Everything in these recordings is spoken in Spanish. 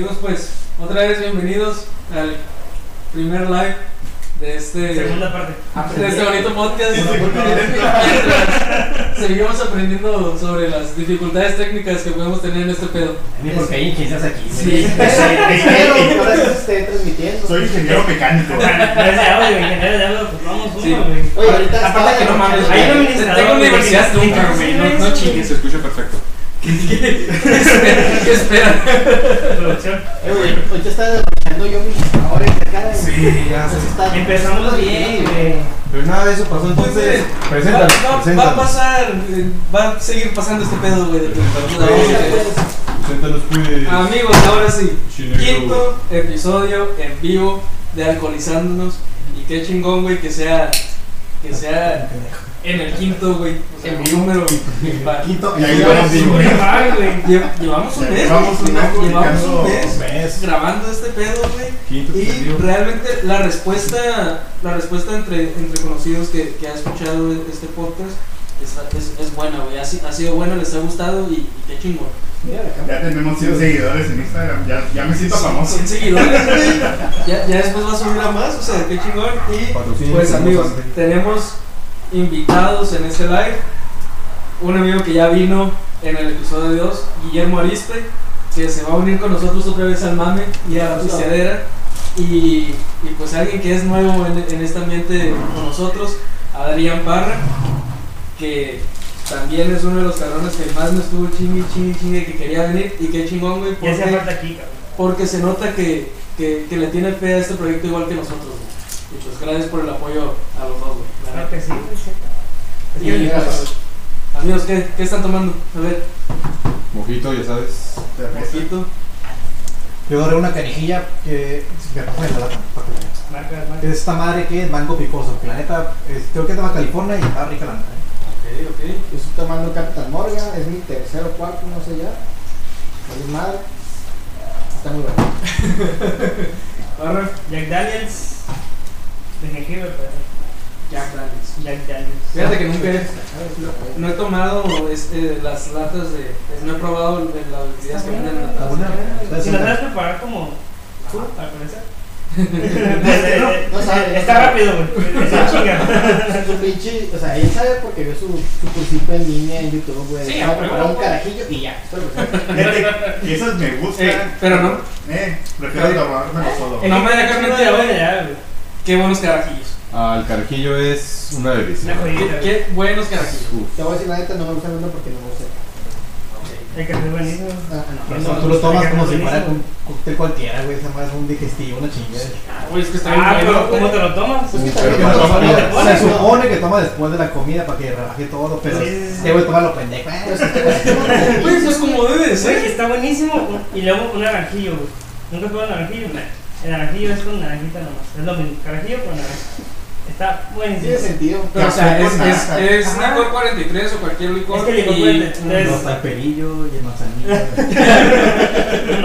Amigos, pues, otra vez bienvenidos al primer live de este, Segunda parte. de este bonito podcast. Sí, sí, Seguimos aprendiendo sobre las dificultades técnicas que podemos tener en este pedo. Ni porque hay inquietas aquí. Sí. Esté transmitiendo. Soy ingeniero mecánico. No es de audio, ingeniero de audio, pues vamos uno, Sí. güey. Oye, ahorita Aparte que no mames, tengo universidad nunca, no chingues. Se escucha perfecto. ¿Qué esperan? Producción. Eh, güey, ahorita está desarrollando yo mis ahora en la cara. Sí, ya Entonces está- Empezamos bien, güey. Pero nada de eso pasó entonces. Va, Preséntalo, va- va a pasar, eh, va a seguir pasando este pedo, güey. de que- Preséntalos, pues. Amigos, ahora sí. Quinto episodio en vivo de Alcoholizándonos. Y qué chingón, güey, que sea, que sea en el quinto, güey. O sea, En un vivo. número impar. Quinto, Y ahí ya vamos, sí, sí, güey. Ay, güey. Lle- Llevamos un mes, llevamos un mes Llevamos un mes mes. grabando este pedo, güey. Y realmente la respuesta, la respuesta entre, entre conocidos que, que ha escuchado este podcast es, es, es buena, güey. Ha, si- ha sido buena, les ha gustado y, y qué chingón. Ya tenemos 100 seguidores en Instagram. Ya, ya me siento famoso. 100 seguidores, güey. Ya, ya después va a subir a más, o sea, qué chingón. Y pues amigos, tenemos invitados en este live. Un amigo que ya vino en el episodio 2, Guillermo Arispe, que se va a unir con nosotros otra vez al mame y a la pisteadera. Y, y pues alguien que es nuevo en, en este ambiente con nosotros, Adrián Parra, que también es uno de los cabrones que más me estuvo chingue, chingue, chingue, que quería venir. Y qué chingón, güey, porque, falta aquí, cabrón. porque se nota que, que, que le tiene fe a este proyecto igual que nosotros, güey. Y pues gracias por el apoyo a los dos, güey. la Claro que sí. Es Y, que- pues, amigos, ¿qué, ¿qué están tomando? A ver, Mojito, ya sabes. poquito. Yo agarré una canijilla que me la es esta madre que es mango picoso. Que la neta, es- creo que es de Baja California y está rica la neta. ¿eh? Ok, ok. Yo estoy tomando Captain Morgan, es mi tercero o cuarto, no sé ya. Es madre. Está muy bueno. Jack Daniels. De jengibre, pero. Jack Daniels. Jack Daniels. Fíjate que nunca he, no he tomado este, las latas de. No he probado las bebidas que venden en la taza. Lo sabes preparar como tú, al parecer. No sabe. Está rápido, güey. Es una chinga. Su pinche, o sea, él sabe porque vio su, su cursito en línea en YouTube, güey. Sí, Sabe a preparar huevo, un carajillo y ya. Que esas me gustan. Eh, pero no, Eh, prefiero tomármelo solo. No me dejas mentir, güey. qué buenos carajillos. Ah, el carajillo es una delicia. Qué, buenos carajillos. Uf. Te voy a decir la neta, no me gusta el uno porque no me gusta. El que es buenísimo. Ah, no. O sea, tú lo tomas como si fuera un cóctel cualquiera, güey. Esa madre es un digestivo, una chingada. Güey, es que está bien Ah, pero ¿cómo te lo tomas? Pues Pero que toma- te pones, se ¿no? supone que toma después de la comida para que relaje todo, pero Sí, sí, sí. este güey toma lo pendejo. Pues güey se toma como debe de Güey, ser. está buenísimo. Y luego un naranjillo, güey. ¿Nunca probado naranjillo? El naranjillo es con naranjita nomás. Es lo mismo. Naranjillo con naranja. Está buenísimo. Tiene sentido. Pero, o sea, es, es, licor 43 o cualquier licor. Es que el licor y- puede tener- No, está el y el.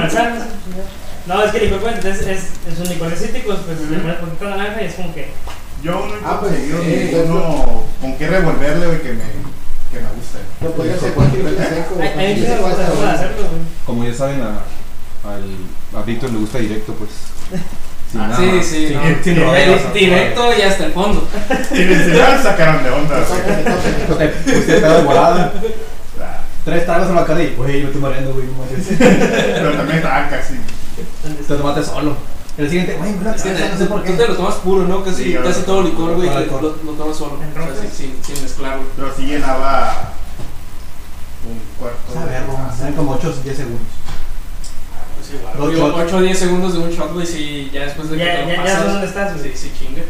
No, es que el licor puede es, es, es un licor de cítricos, pues le pones poquito naranja y es como que. Yo he Ah, pues, eh, con qué revolverle, que me, que. Lo podría hacer cualquier seco. Güey. Como ya saben, a, al, a Víctor le gusta directo, pues. Ah, sí, sí, Sin- no. sin rodeos. Directo y hasta el fondo. Sin enseñar, sacaron de onda. Te pusiste pedo de volada. Tres tragos en la cara y, güey, me estoy mareando, güey. No. Pero también estaba casi. ¿Dónde Te está? tomaste solo. El siguiente, güey, no sé por tú te qué. lo tomas puro, ¿no? Casi, Sí, yo casi todo licor, güey, lo, lo tomas solo. Sin, sin, mezclarlo. Pero sí llenaba un cuarto. Sabe, Roma, saben como 8 o 10 segundos. Pues. Dos Digo, shots. 8 o 10 segundos de un shot, güey, si ya después de que Ya, te lo ya, ya pasas. sabes dónde estás, Sí, güey. sí, chinga.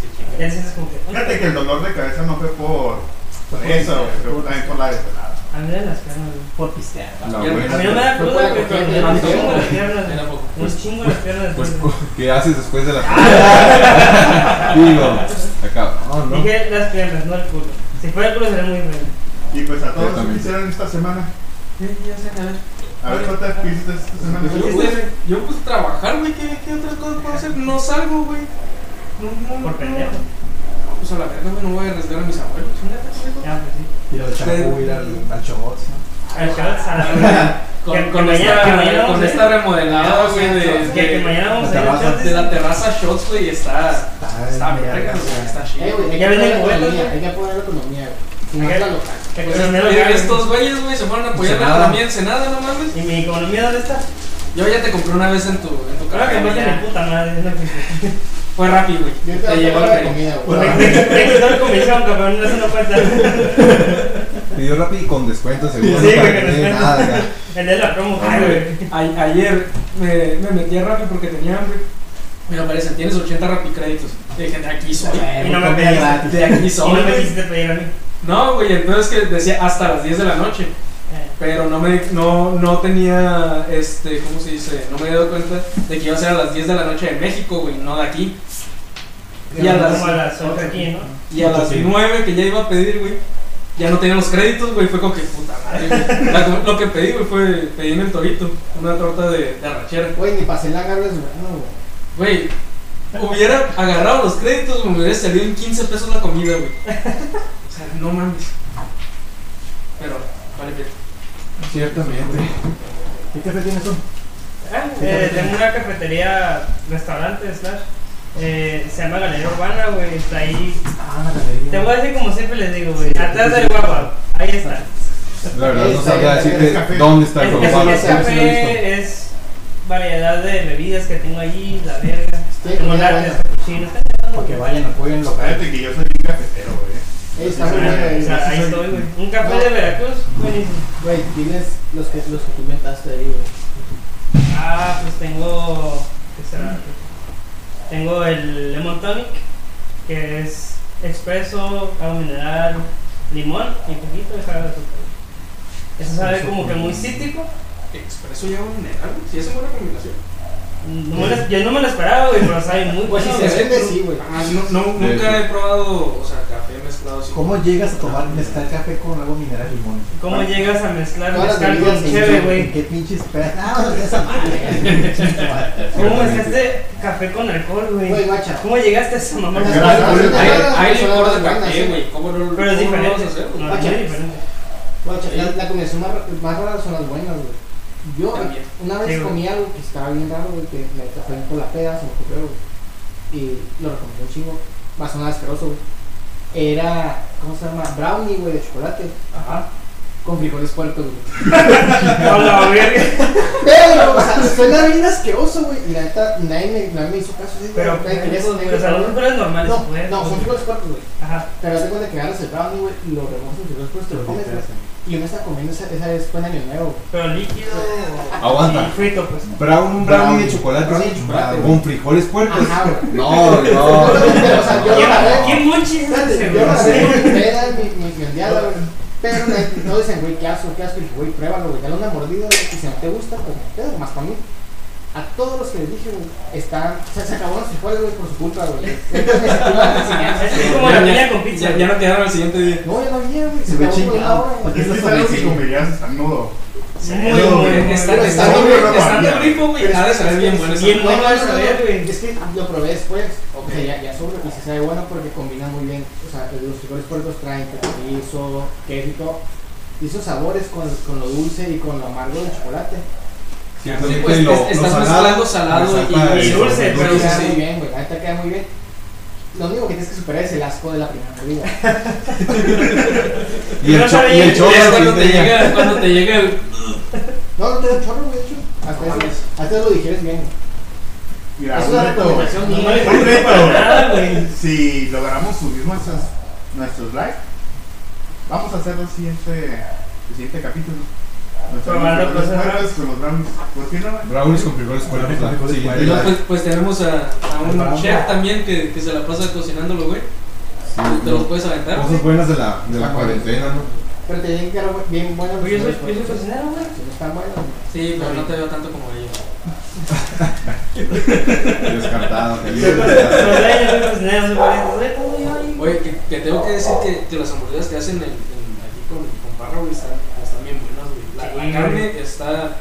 Sí, chinga. Ya te sientes como que. Fíjate que el dolor de cabeza no fue por, por eso, güey, pero también por la desvelada. A mí me las piernas. Por pistear. Ya, buena. A mí no me da Fue cruda, güey, pero me da ¿no? chingo las piernas. Un chingo las piernas. Pues, güey. ¿qué haces después de la Digo, acá. No, no. Dije las piernas, no el culo. Si fuera el culo sería muy bueno. Y pues a todos también. ¿qué hicieron esta semana. Sí, ya sé, a ver. A ver, ¿qué hiciste esta semana? Yo, pues, yo, pues, trabajar, güey, ¿qué, ¿qué otras cosas puedo hacer? No salgo, güey. No, no, Por pendejo. No, pues a la verga, güey, no voy a arriesgar a mis abuelos. Ya, pues sí. Ir al champú, ir al, al shots, ¿no? A la con, Que- con que esta, que mañana con esta remodelada, güey, de, Que, que de, mañana vamos a ir La terraza. Shots. de la terraza Shots, güey, está, Está está está chido. Eh, güey, hay Ya que venden poner la vuelos, economía, güey. hay que poner la economía, güey. Si no Hay es que- la local. Que Pues, oye, local, estos güeyes, güey, se fueron a apoyar la Ensenada. economía en Senada, no mames. ¿Y mi economía dónde está? Yo ya te compré una vez en tu, en tu Claro que tiene puta madre. Fue rápido, güey. Te el la comida, güey. me me quitó la comisión, cabrón, eso no cuenta. Pidió rápido y con descuento, seguro. Sí, no güey, con descuento. El de la promo, güey. ayer me, me metí a Rappi porque tenía hambre. Me aparecen, tienes 80 Rappi créditos. Y dije, de aquí soy. Y no me gratis. De aquí Y soy. no me quisiste pedir a mí. No, güey, entonces que decía hasta las 10 de la noche. Pero no me no, no tenía, este, ¿cómo se dice? No me había dado cuenta de que iba a ser a las 10 de la noche de México, güey, no de aquí. Y a las, Como a las 8 aquí, ¿no? y a las Sí. 9 que ya iba a pedir, güey, ya no tenía los créditos, güey, fue como que puta madre, güey. La- Lo que pedí, güey, fue, pedí en el torito, una torta de, de arrachera. Güey, ni pasé la garra es bueno, güey. Güey, hubiera agarrado los créditos, me hubiera salido en 15 pesos la comida, güey. Sea, no mames. Pero, vale, bien. Ciertamente. ¿Qué café tienes tú? Ah, eh, tengo una cafetería, restaurante, slash. Eh, se llama Galería Urbana, güey. Está ahí. Ah, la galería. Te voy a decir como siempre les digo, güey. Atrás del guagua. Ahí está. La verdad, no esa, decirte dónde está el Es, es, global. es sí, sí lo he café, es variedad de bebidas que tengo allí, la verga. Tengo comida lattes, buena. capuchinos. Para que vayan, apoyen local. Cállate que yo soy un cafetero, güey. O sea, ahí estoy, güey. Un café de Veracruz, buenísimo. Güey, tienes los que, los que tú inventaste ahí, güey. Ah, pues tengo. ¿Qué será? Tengo el Lemon Tonic, que es expreso, agua mineral, limón y poquito de jarabe de azúcar. Eso sabe como que muy cítrico. Expreso y agua mineral. Sí, es una buena combinación. No me lo- yo no me lo esperaba, güey, pero sabe muy Pues bueno. si se vende, sí, güey. Ah, no, no, nunca he probado, o sea, café mezclado así. ¿Cómo llegas a tomar mezcal café con agua mineral y limón? ¿Cómo llegas a mezclar las mezcal con cheve, güey? ¿Qué pinches esperas? Ah, no, esa madre. ¿Cómo mezclaste café con alcohol, Güey. ¿Cómo llegaste a esa mamá? Las Hay, licor las de buenas, café, güey. ¿Cómo no, Pero es lo diferente. a hacer, güey? No, es diferente. La, combinación más rara son las buenas, güey. Yo También. una vez Sí, comí algo que estaba bien raro, güey, que me fue por la peda, se me ocurrió, güey. Y lo recomendé un chingo. Va a sonar asqueroso, güey. Era, ¿cómo se llama? Brownie, güey, de chocolate. Ajá. Con frijoles puertos, güey. A la verga. Pero, o sea, suena bien asqueroso, güey. Y la neta, nadie me, nadie me hizo caso. así, Pero, nadie quería- pues, nadie o sea, quería los frijoles normales, No, pues. no, son frijoles puertos, güey. Ajá. Pero de cuenta que agarras el brownie, güey, y lo remojas en frijoles puertos, te lo comes, güey. Y uno está comiendo esa, esa vez fue en Año Nuevo. Pero líquido. o- Aguanta. y Frito, pues. Brown, un brownie Brownie. de chocolate. Brownie de chocolate. Con frijoles puercos. Ajá, güey. No, no. Pero, o sea, yo ¿Qué, lo agarré. ¿Qué monchis es ese, yo agarré con mi mi, mi. Pero no, no dicen, güey, qué asco, qué asco. Y dije, güey, pruébalo, güey. Dale una mordida. Y si no te gusta, pues no te más mí. A todos los que les dije, güey, están. O sea, se acabó los frijoles, güey, por su culpa, güey. Es como la piña con pizza. Ya, ya no quedaron al siguiente día. No, ya no había, güey. Se Se ve chingado. hora, ¿Por güey. qué Es que es algo que comerías estando Muy, No, muy, güey, está- ya. rico, güey, ha de saber bien bueno. Bien bueno no, de saber, güey. Es que lo probé después. Ok. O sea, ya, ya sobre. Y se sabe bueno porque combina muy bien. O sea, los frijoles puertos traen queso, queso y todo. Y esos sabores con, con lo dulce y con lo amargo del chocolate. Sí, pues, lo- es- lo estás mezclando salado y- dulce, pero queda sí, muy bien, güey. Neta queda muy bien. Lo único que tienes que superar es el asco de la primera mordida. Y el, No cho sabía. y el chorro cuando te llega, cuando te llega el. No, no te da chorro, güey, de hecho. Hasta, No hasta lo digieres bien. Mira, es un una reto. recomendación No güey. Si logramos subir nuestros, nuestros likes, vamos a hacer el siguiente, el siguiente capítulo. Frijoles cosas puercos raras. con los brownies. ¿Por qué no? güey? Brownies con frijoles pues, pues tenemos a, a un chef también que, que se la pasa cocinándolo, güey. Sí, Te no. los puedes aventar. Cosas buenas de la, de la cuarentena, ¿no? Pero te tienen que quedar bien Oye, yo soy, yo cocinero, güey. Están buenos, Sí, pero no te veo tanto como ellos. Descartado. Ahí. Oye, que, que tengo que decir que, que las hamburguesas que hacen en, en, aquí con, con barra, güey, están, están bien buenas, güey. La, carne está,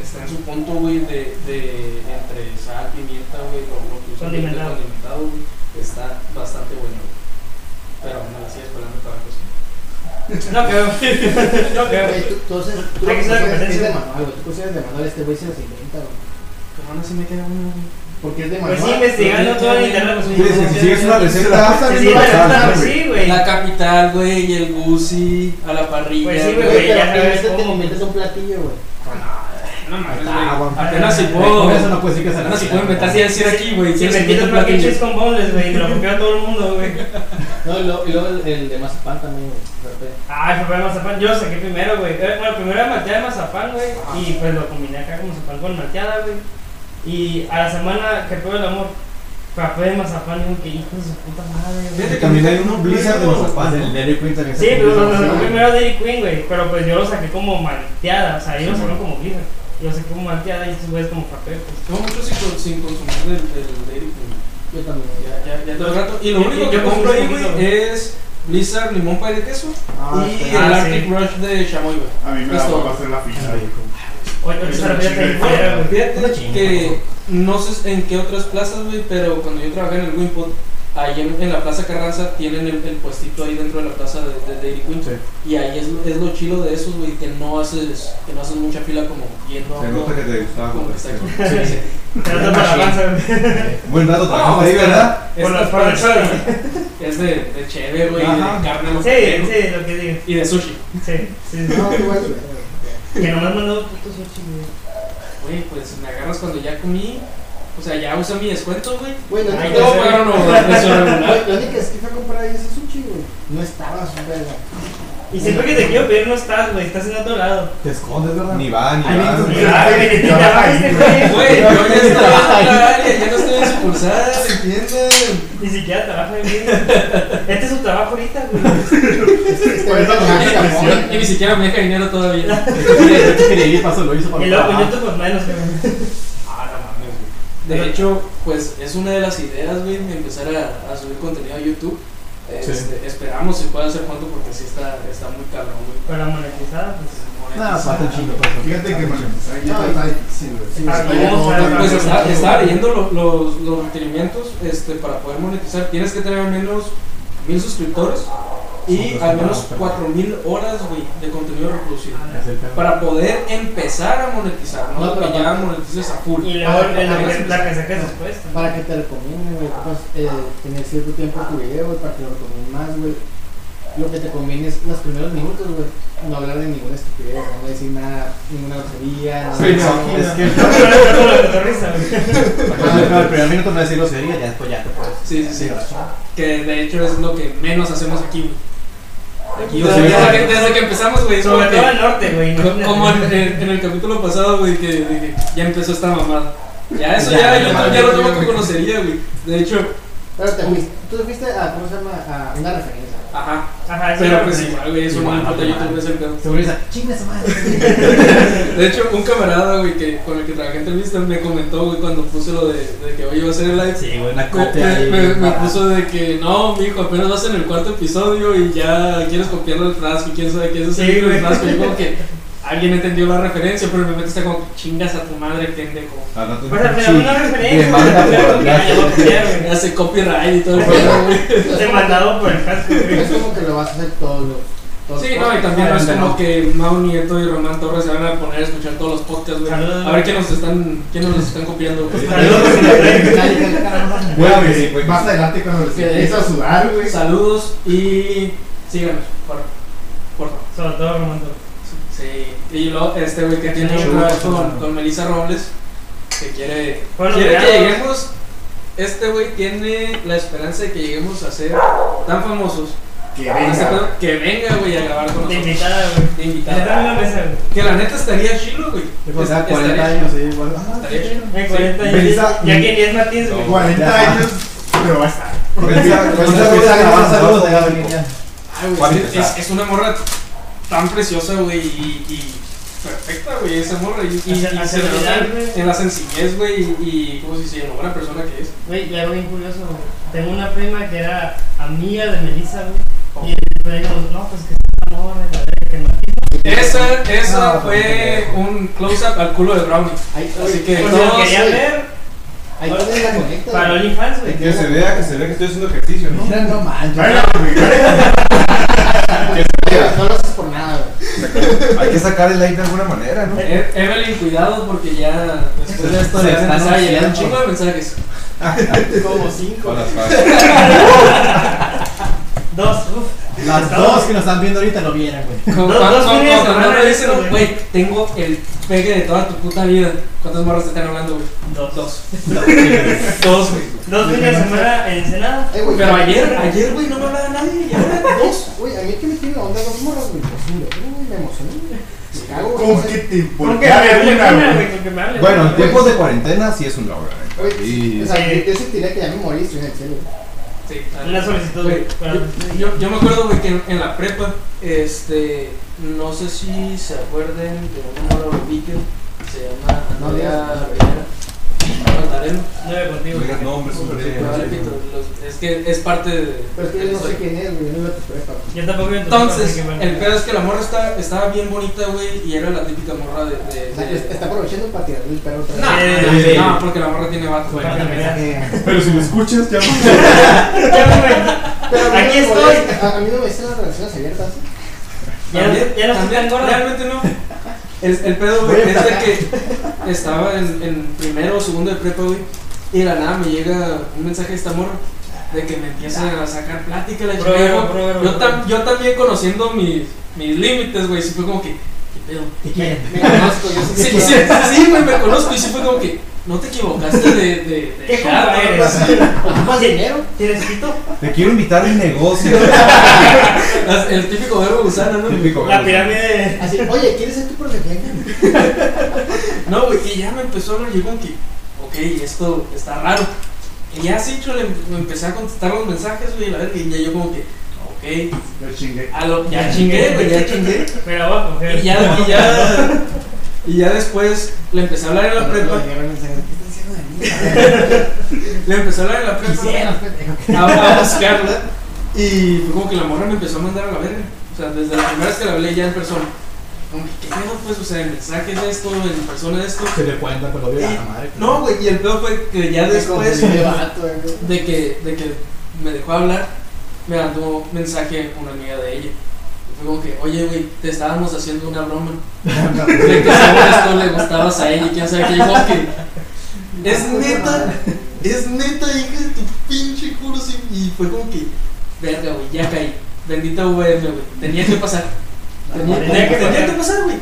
está en su punto, güey, de, de entre sal, pimienta, güey, lo, lo que usan de Condimentado. condimentado, güey. Está bastante bueno, güey. Pero me la sigues pelando para cocinar. No creo. No creo. Güey, tú, tú, tú. Tú consideras de manual, este güey se los inventa, güey. Pero aún así me queda uno, güey. Porque es de Pues sí, manual. investigando todo en internet. Sí, sí, si sigues una Se la receta, pasa Sí, la la neta, sala, pues güey. sí, güey. La capital, güey, y el Gucci a la parrilla. Pues sí, Güey, ya sabes este te cómo. inventas un platillo, güey. No mames, Ah. Apenas si puedo. eso no puedes decir que se Apenas si puedo inventar así decir aquí, güey. Si Si me el platillo. cheese con boneless, güey, y lo copió a todo el mundo, güey. No, y luego, y luego el, el de mazapán también, güey. Ah, el papá de mazapán, yo lo saqué primero, güey. Eh, Bueno, primero era malteada de mazapán, güey. Y pues lo combiné acá con mazapán con malteada, güey. Y a la semana que tuve el amor, frappé de mazapán, digo que hijo de su puta madre, güey. Fíjate también hay un blizzard de mazapán, El. Dairy Queen también Sí, se pero lo, lo, lo güey. primero Dairy Queen, güey. Pero pues yo lo saqué como malteada, o sea, ellos sacaron bueno. como blizzard. Yo lo saqué como malteada y estos güeyes como frappé, pues. Tengo mucho sin, sin consumir del, del Dairy Queen. Yo también. Ya, ya, ya todo el rato. Y lo único que compro ahí, güey, es Blizzard limón pie de queso Ah, y el Ah, Arctic sí. Rush de chamoy, güey. A mí me da todo. para hacer la fila. Oye, oye. Fíjate que no sé en qué otras plazas, güey, pero cuando yo trabajé en el Wimpod, ahí en, en la Plaza Carranza tienen el, el puestito ahí dentro de la plaza de, de Dairy Queen. Sí. Y ahí es, lo- es lo chilo de esos, güey, que no haces, que no haces mucha fila como yendo a Se nota que te gustaba como que comer. está aquí. Sí, sí. Buen rato trabajamos ahí, ¿verdad? Por las partes. es de, de cheve, güey, de carne. lo Sí, sí, lo que digo. Y de sushi. Sí, sí, sí. No, tú, güey, güey. Que nomás mandó putos sushi, güey. Güey, pues me agarras cuando ya comí. O sea, ya usé mi descuento, güey. La Ay, única- No, pero no, no, la única vez que fui a comprar ahí ese sushi, güey. No estaba su verga. Y siempre que te quiero pedir no estás, güey, estás en otro lado. Te escondes, ¿verdad? Ni va, ni va. ni- güey. Güey, Yo güey. Ya estaba en otra área, ya no estoy en sucursal, ¿entienden? Ni siquiera trabaja en bien. Este es su trabajo ahorita, güey. Y, ni siquiera me deja dinero todavía. Yo te quería- yo te quería ir, paso, lo hizo para Y luego con. YouTube, pues menos. Ah, no mames, güey. De hecho, pues es una de las ideas, güey, de empezar a, a subir contenido a YouTube. Sí. Este, Esperamos si puede hacer pronto porque sí está, está muy cabrón, güey. Para monetizar, pues. Nada, falta un chingo. Fíjate que monetizar ya está difícil. Sí, sí, Pues está- estaba no. leyendo lo- los, los requerimientos este, para poder monetizar. Tienes que tener al menos mil suscriptores y al menos cuatro mil horas, güey, de contenido reproducido. Pedo. Para poder empezar a monetizar, no, No, pero que ya monetices a full. Y luego Ah, la, ah, que- la que saques después. Para que te recomienden, güey, eh, tener cierto tiempo tu video, güey, para que lo recomienden más, güey. Lo que te conviene es los primeros minutos, güey, no hablar de ninguna estupidez, no decir nada, ninguna grosería, Sí, no, es que No, el primer minuto no decir grosería, ya después ya te puedes. Sí, sí, sí. Que de hecho es lo que menos hacemos aquí, güey. Aquí, desde, que, desde que empezamos, güey, Sobre que- todo al norte, güey. como en, el capítulo pasado, güey, que, que ya empezó esta mamada. Ya eso Ya, ya, ya, YouTube ya, lo ya. con conocería, güey. De hecho, Pero te fuiste, tú te fuiste a, ¿cómo se llama? A una referencia. ajá. Ajá, sí, Pero pues igual, güey, no. YouTube es. Seguro dice, chinga esa madre. De hecho, un camarada, güey, que, con el que trabajé en Televisa me comentó, güey, cuando puse lo de, de que hoy iba a hacer el live. Sí, güey, una copia me- ahí. me- me barata. puso de que no, mijo, apenas vas en el cuarto episodio y ya quieres copiarlo el frasco y quién sabe qué es Sí, ese güey. frasco. Y como que alguien entendió la referencia, pero mi mente está como chingas a tu madre, pendejo. Pues al final una referencia. Ya. Hace copyright y todo el pedo, güey. Demandado por el casco, güey. Es como que lo vas a hacer todos los. Sí, no, y también no es como que Mau Nieto y Román Torres se van a poner a escuchar todos los podcasts, güey. A ver quién nos están, quién nos están copiando, güey. Saludos, te más adelante cuando les a sudar, güey. Saludos y síganos, por, por favor. Sobre todo Román Torres. Sí, y luego este güey que tiene otra vez sí, con, con Melissa Robles, que quiere, Bueno, quiere que lleguemos, este güey tiene la esperanza de que lleguemos a ser tan famosos Que este venga. que venga, güey, a grabar con De nosotros. invitada, güey. De invitada. güey. Que la neta estaría chilo, güey. Tenga Est- 40 estaría años, chido. sí, igual. Ah, Estaría chido. En 40 años. Melissa- Ya que ni es Martínez, güey. 40 años, pero va a estar. A grabar saludos, un ya va a poco- venir ya. Ay, güey, ¿Cuál es, es es, esa? es una morra tan preciosa, güey, y, y perfecta, güey, esa morra. Y, y, y se le nota en la sencillez, güey, y, y ¿cómo se dice? En la buena persona que es. Güey, y algo bien curioso, güey. Tengo una prima que era amiga de Melissa, güey. Oh. Y después dijimos, no, pues que está amor, la verdad que Martín. Esa, esa No, fue un close-up al culo de Brownie. Ahí, Así que si lo todos, querían ver, ahí pones la conecta. para. OnlyFans, güey. Que se vea, que se vea que estoy haciendo ejercicio, ¿no? Mira, no manches. no lo haces por nada, güey. Hay que sacar el like de alguna manera, ¿no? E- Evelyn, cuidado porque ya después de esto Se le van a están empezar a llegar un chingo de mensajes. Como cinco. Dos, uff. Las dos que nos están viendo ahorita lo vieran, güey. Como cuando, me dicen, güey. tengo el pegue de toda tu puta vida. ¿Cuántas morras te están hablando, güey? Dos. Dos. Dos, güey. Dos fines de semana en Ensenada. Eh, Pero ayer, ayer, güey, no me hablaba nadie. Y ahora dos. Güey, a mí que me tiene la onda dos morras, güey. Pues, un verbo, güey, me emocioné, güey. Me cago, güey. ¿Cómo que te Con ¿Por que que hable. Bueno, en tiempos de cuarentena sí es un logro, ¿eh? O sea, yo sentiría que ya me morí, estoy en el cielo. Sí, Una solicitud, Güey, yo, yo, me acuerdo, güey, que en, en la prepa, este, no sé si se acuerden de una morra Beacon, se llama Andrea. Rivera, es que es parte de... Pero es que yo no sé quién es, güey. No iba a tu prepa. güey. Yo tampoco Entonces, el pedo es que la morra está, estaba bien bonita, güey, y era la típica morra de... de, O sea, de- está aprovechando para tirarle el perro otra vez. No, no, porque la morra tiene vato. Güey. Pero si me escuchas, ya mí Aquí no me estoy. A, a mí no me dicen las relaciones abiertas. ¿sí? Ya ya no estoy también, tan gorda. Realmente no. El, el pedo, güey, es de que estaba en, en primero o segundo de prepa, güey, y de la nada me llega un mensaje de esta morra de que me empieza a sacar plática la chica. Yo, tam- yo también conociendo mis, mis límites, güey, sí fue como que, ¿qué pedo? ¿Qué quieren? Me conozco, yo sé Sí, que sí, sí, güey, me conozco y sí fue como que, no te equivocaste de, de, de ¿Qué algo eres? ¿Ocupas dinero? ¿Tienes pito? Te quiero invitar a mi negocio. El típico verbo gusano, ¿no? Típico. La pirámide. Así, oye, ¿quieres ser tu profe? No, güey, y ya me empezó a hablar, yo como que, ok, esto está raro. Y ya así, chole, me empecé a contestar los mensajes, güey, la verga, y ya yo como que, ok, Yo chingué. a lo, ya chingué, güey, ya chingué. Pero voy a coger. Y ya, y ya, y ya después le empecé a hablar en la prepa, ¿Qué están diciendo de mí? le empecé a hablar en la prepa a, a buscarla, y fue como que la morra me empezó a mandar a la verga. O sea, desde la primera vez que la hablé ya en persona. Como que, ¿qué pedo, pues? O sea, en mensajes esto, en persona esto. Se le cuenta con lo de la madre. No, güey, y el peor fue que ya después... de que, de que me dejó hablar, me mandó mensaje una amiga de ella. Fue como que, oye, güey, te estábamos haciendo una broma. De que según esto le gustabas a ella y quién sabe qué. Como que, es neta, es neta, hija de tu pinche culo. sí". Y fue como que, verga, güey, ya caí. Bendita VM, güey. Tenía que pasar. Tenía, Tenía que tenía pasar. que pasar, güey.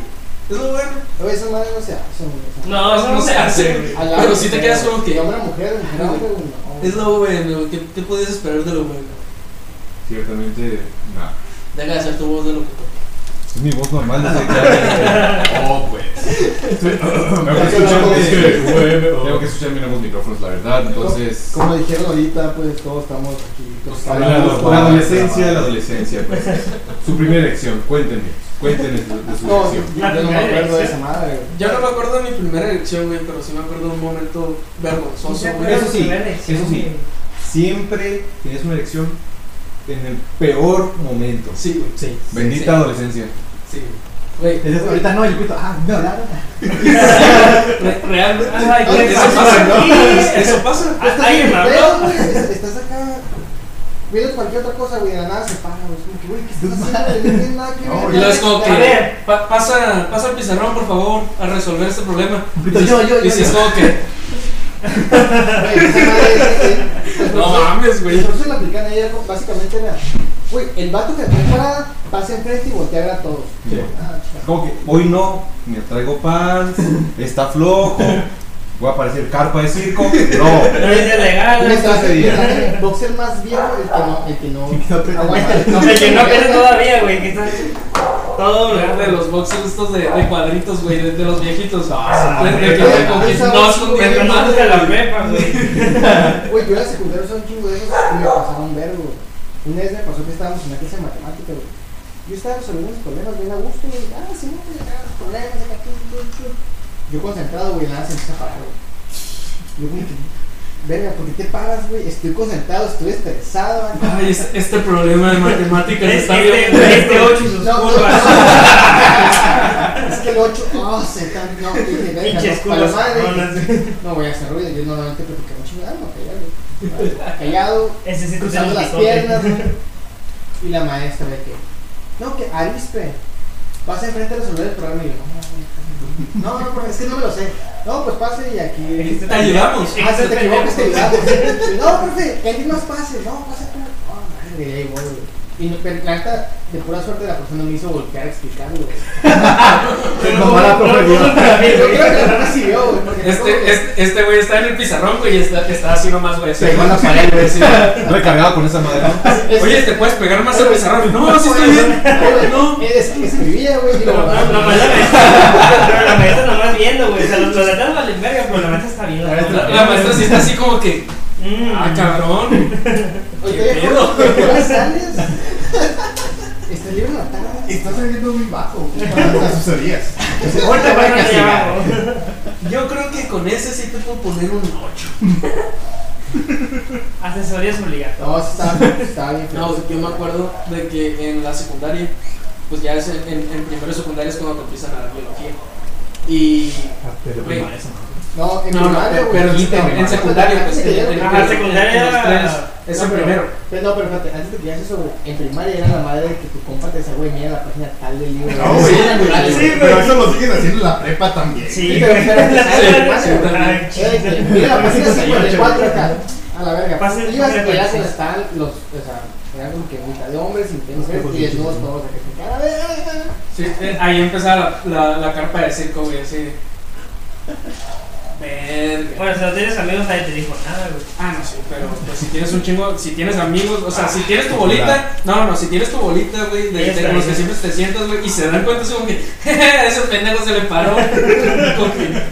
Es lo bueno. Oye, esa madre no se hace, güey. No, eso no se hace, güey. Pero si te quedas como que- hombre mujer, mujer hombre, no. Es lo bueno, güey. ¿Qué, ¿Qué podías esperar de lo bueno? Ciertamente, no. Deja de hacer tu voz de locutor. Es mi voz normal desde que. Oh, pues. Tengo que escuchar mi- Tengo que escuchar bien ambos micrófonos, la verdad. Entonces. Como dijeron ahorita, pues todos estamos aquí. todos La, hablamos, la adolescencia, la adolescencia, pues. Su primera elección, cuéntenme. Cuéntenme de, de su No, yo, elección. yo no me acuerdo de esa madre. Yo no me acuerdo de mi primera elección, güey, pero sí me acuerdo de un momento vergonzoso, güey. Eso sí, eso sí. Siempre tienes una elección en el peor momento. Sí, güey. Sí. Bendita Sí. adolescencia. Sí, güey. Ahorita no, y el pito, ah, no, no, no. Re- realmente. Ay, ¿qué eso pasa, no? ¿no? Eso pasa. Estás Ay, en me habló. Estás acá. Viendo cualquier otra cosa, güey, de la nada se para, güey. Es como que, güey, ¿qué estás haciendo? No tiene nada que No, ver. Y luego es como A que. ver. pa- pasa, pasa el pizarrón, por favor, a resolver este problema. Pito, yo, yo, Y yo, si es yo. como que. Güey, esa madre es- es- el No proceso- mames, güey. El proceso la aplican a ella, básicamente era. Güey, el vato que trae parada pasa enfrente y voltea a todos. Sí. Ah. Como que hoy no, me traigo pants, está flojo, voy a parecer carpa de circo. No. No es legal. El boxer más viejo, el que no, el que no, El que no. No, el que no todavía, güey. Que está todo De los boxers estos de, de cuadritos, güey, de, de los viejitos. Ah, de, de que no güey, de Me madre, de la güey. güey. Güey, yo en la secundaria usaba un chingo de esos y me pasaba un verbo, güey. Una vez me pasó que estábamos en una clase de matemática, güey. Yo estaba resolviendo mis problemas bien a gusto, güey. Ah, sí, no, pues acá los problemas, acá, tú, tú, tú. Yo concentrado, güey, nada se empieza a parar, güey. Yo como que, verga, ¿por qué te paras, güey? Estoy concentrado, estoy estresado. Ay, este, este problema de matemáticas Este, está bien. este 8 y sus No, no, curvas. Es que el 8, oh, se tan, no, dije, verga, no, madre, no voy a hacer ruido, yo normalmente platicaba ah, no, callado, güey. Callado, Ese cruzando las piernas. Y la maestra de que, No, que Arispe. Pasa enfrente a resolver el problema y yo, no, no, no, no, es que no me lo sé. No, pues pase y aquí. Te ayudamos. Ah, se te equivocas, te ayudamos. No, profe, que alguien más pase. No, pasa tú. Oh, madre, ahí voy. Y no, pero la neta, de pura suerte la persona me hizo voltear a explicarlo, güey. Nomás la profe vio. Yo creo que la vio, güey. porque Este, este, este güey está en el pizarrón, güey, y está, está así nomás, güey. Pegó en la pared, güey. sí. Recargado con esa madre. es- Oye, ¿te puedes pegar más al pizarrón? No, sí estoy bien. No. Es que escribía, güey. pero la maestra nomás viendo, güey. O sea, los, atrás valen verga, pero la maestra está viendo. La, la maestra sí está así como que, Mm. ah, cabrón. Oye, ¿Qué sales? Tarde. Está saliendo muy bajo para las asesorías. Ahorita a abajo. Yo creo que con ese sí te puedo poner un 8. Asesorías obligatorias. No, estaba bien. No, yo me acuerdo de que en la secundaria, pues ya es en, en, en primero y secundaria es cuando te empiezan a dar biología. Y. güey, No, en No, no, primaria, pero, güey. pero sí, en, en no, secundaria, pues. en- secundaria- Es No, el pero- primero. Pero no, pero fíjate, antes de que llegas eso, güey, en primaria era la madre de que tu compa te decía, güey, mira la página tal del libro. No, güey. Sí, era. Pero eso lo siguen haciendo en la prepa también. Sí, pero- pero- Era que, Mira la página 54 acá. A la verga. Pasa el Ibas y era país. donde estaban los, o sea, eran como que mitad de hombres y mujeres y desnudos todos. de que, A la verga. Sí, eh, ahí empezaba la, la, la carpa de circo, güey, así. Verga. Bueno, si no tienes amigos, nadie te dijo nada, güey. Ah, no, sí, pero pues, si tienes un chingo, si tienes amigos, o sea, si tienes tu bolita, no, no, si tienes tu bolita, güey, de, Ahí de con los que siempre te sientas, güey, y se dan cuenta, así como que, ese pendejo se le paró,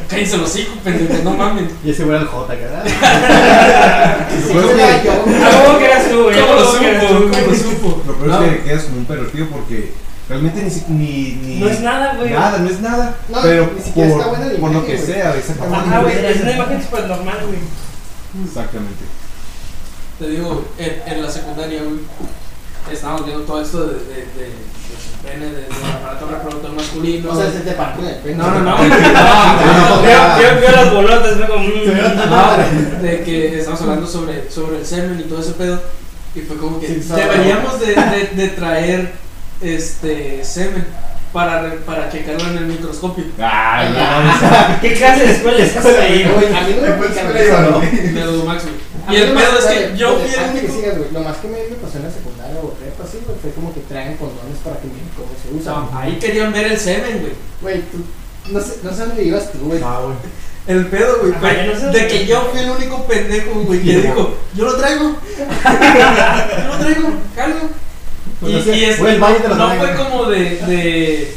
cállense los hijos, pendejo, no mamen. Y ese güey era el J, ¿verdad? Es yo. Ah, ¿Cómo que eras tú, güey? ¿Cómo lo ¿Cómo que eras supo? ¿Cómo lo supo? Lo peor No. es que quedas como un pervertido porque realmente ni, si- ni, ni No es nada, güey. Nada, no es nada. No, pero ni siquiera por, está buena la por lo imagen, que güey. sea, exactamente. Ajá, güey, es una imagen súper normal, güey. Exactamente. Te digo, en, en la secundaria, güey, estábamos viendo todo esto de, de, de, de su pene, de, del aparato reproductor masculino. O sea, se te partió el pene. no, no, no, No, no, Vio, vio, vio las bolotas, como. mm. No, de que estamos hablando sobre, sobre el semen y todo ese pedo. Y fue como que deberíamos de, de, de traer este semen para, re- para checarlo en el microscopio. Ay, ¿Qué clase de escuela estás ahí, Güey, güey? a mí no me ¿no? ¿no? Los Max, Y el pedo es que yo fui el único. sigas, güey, lo más que me, pasó en la secundaria o prepa, sí, güey, fue como que traen condones para que miren cómo se usan. No, ahí querían ver el semen, güey. Güey, tú, no sé, no sé dónde ibas tú, güey. Ah, güey. El pedo, güey, no sé de que yo fui el único pendejo, güey, que dijo, yo lo traigo, yo lo traigo, jalo. Pues Y, y es, güey, el baño te lo no fue como de, de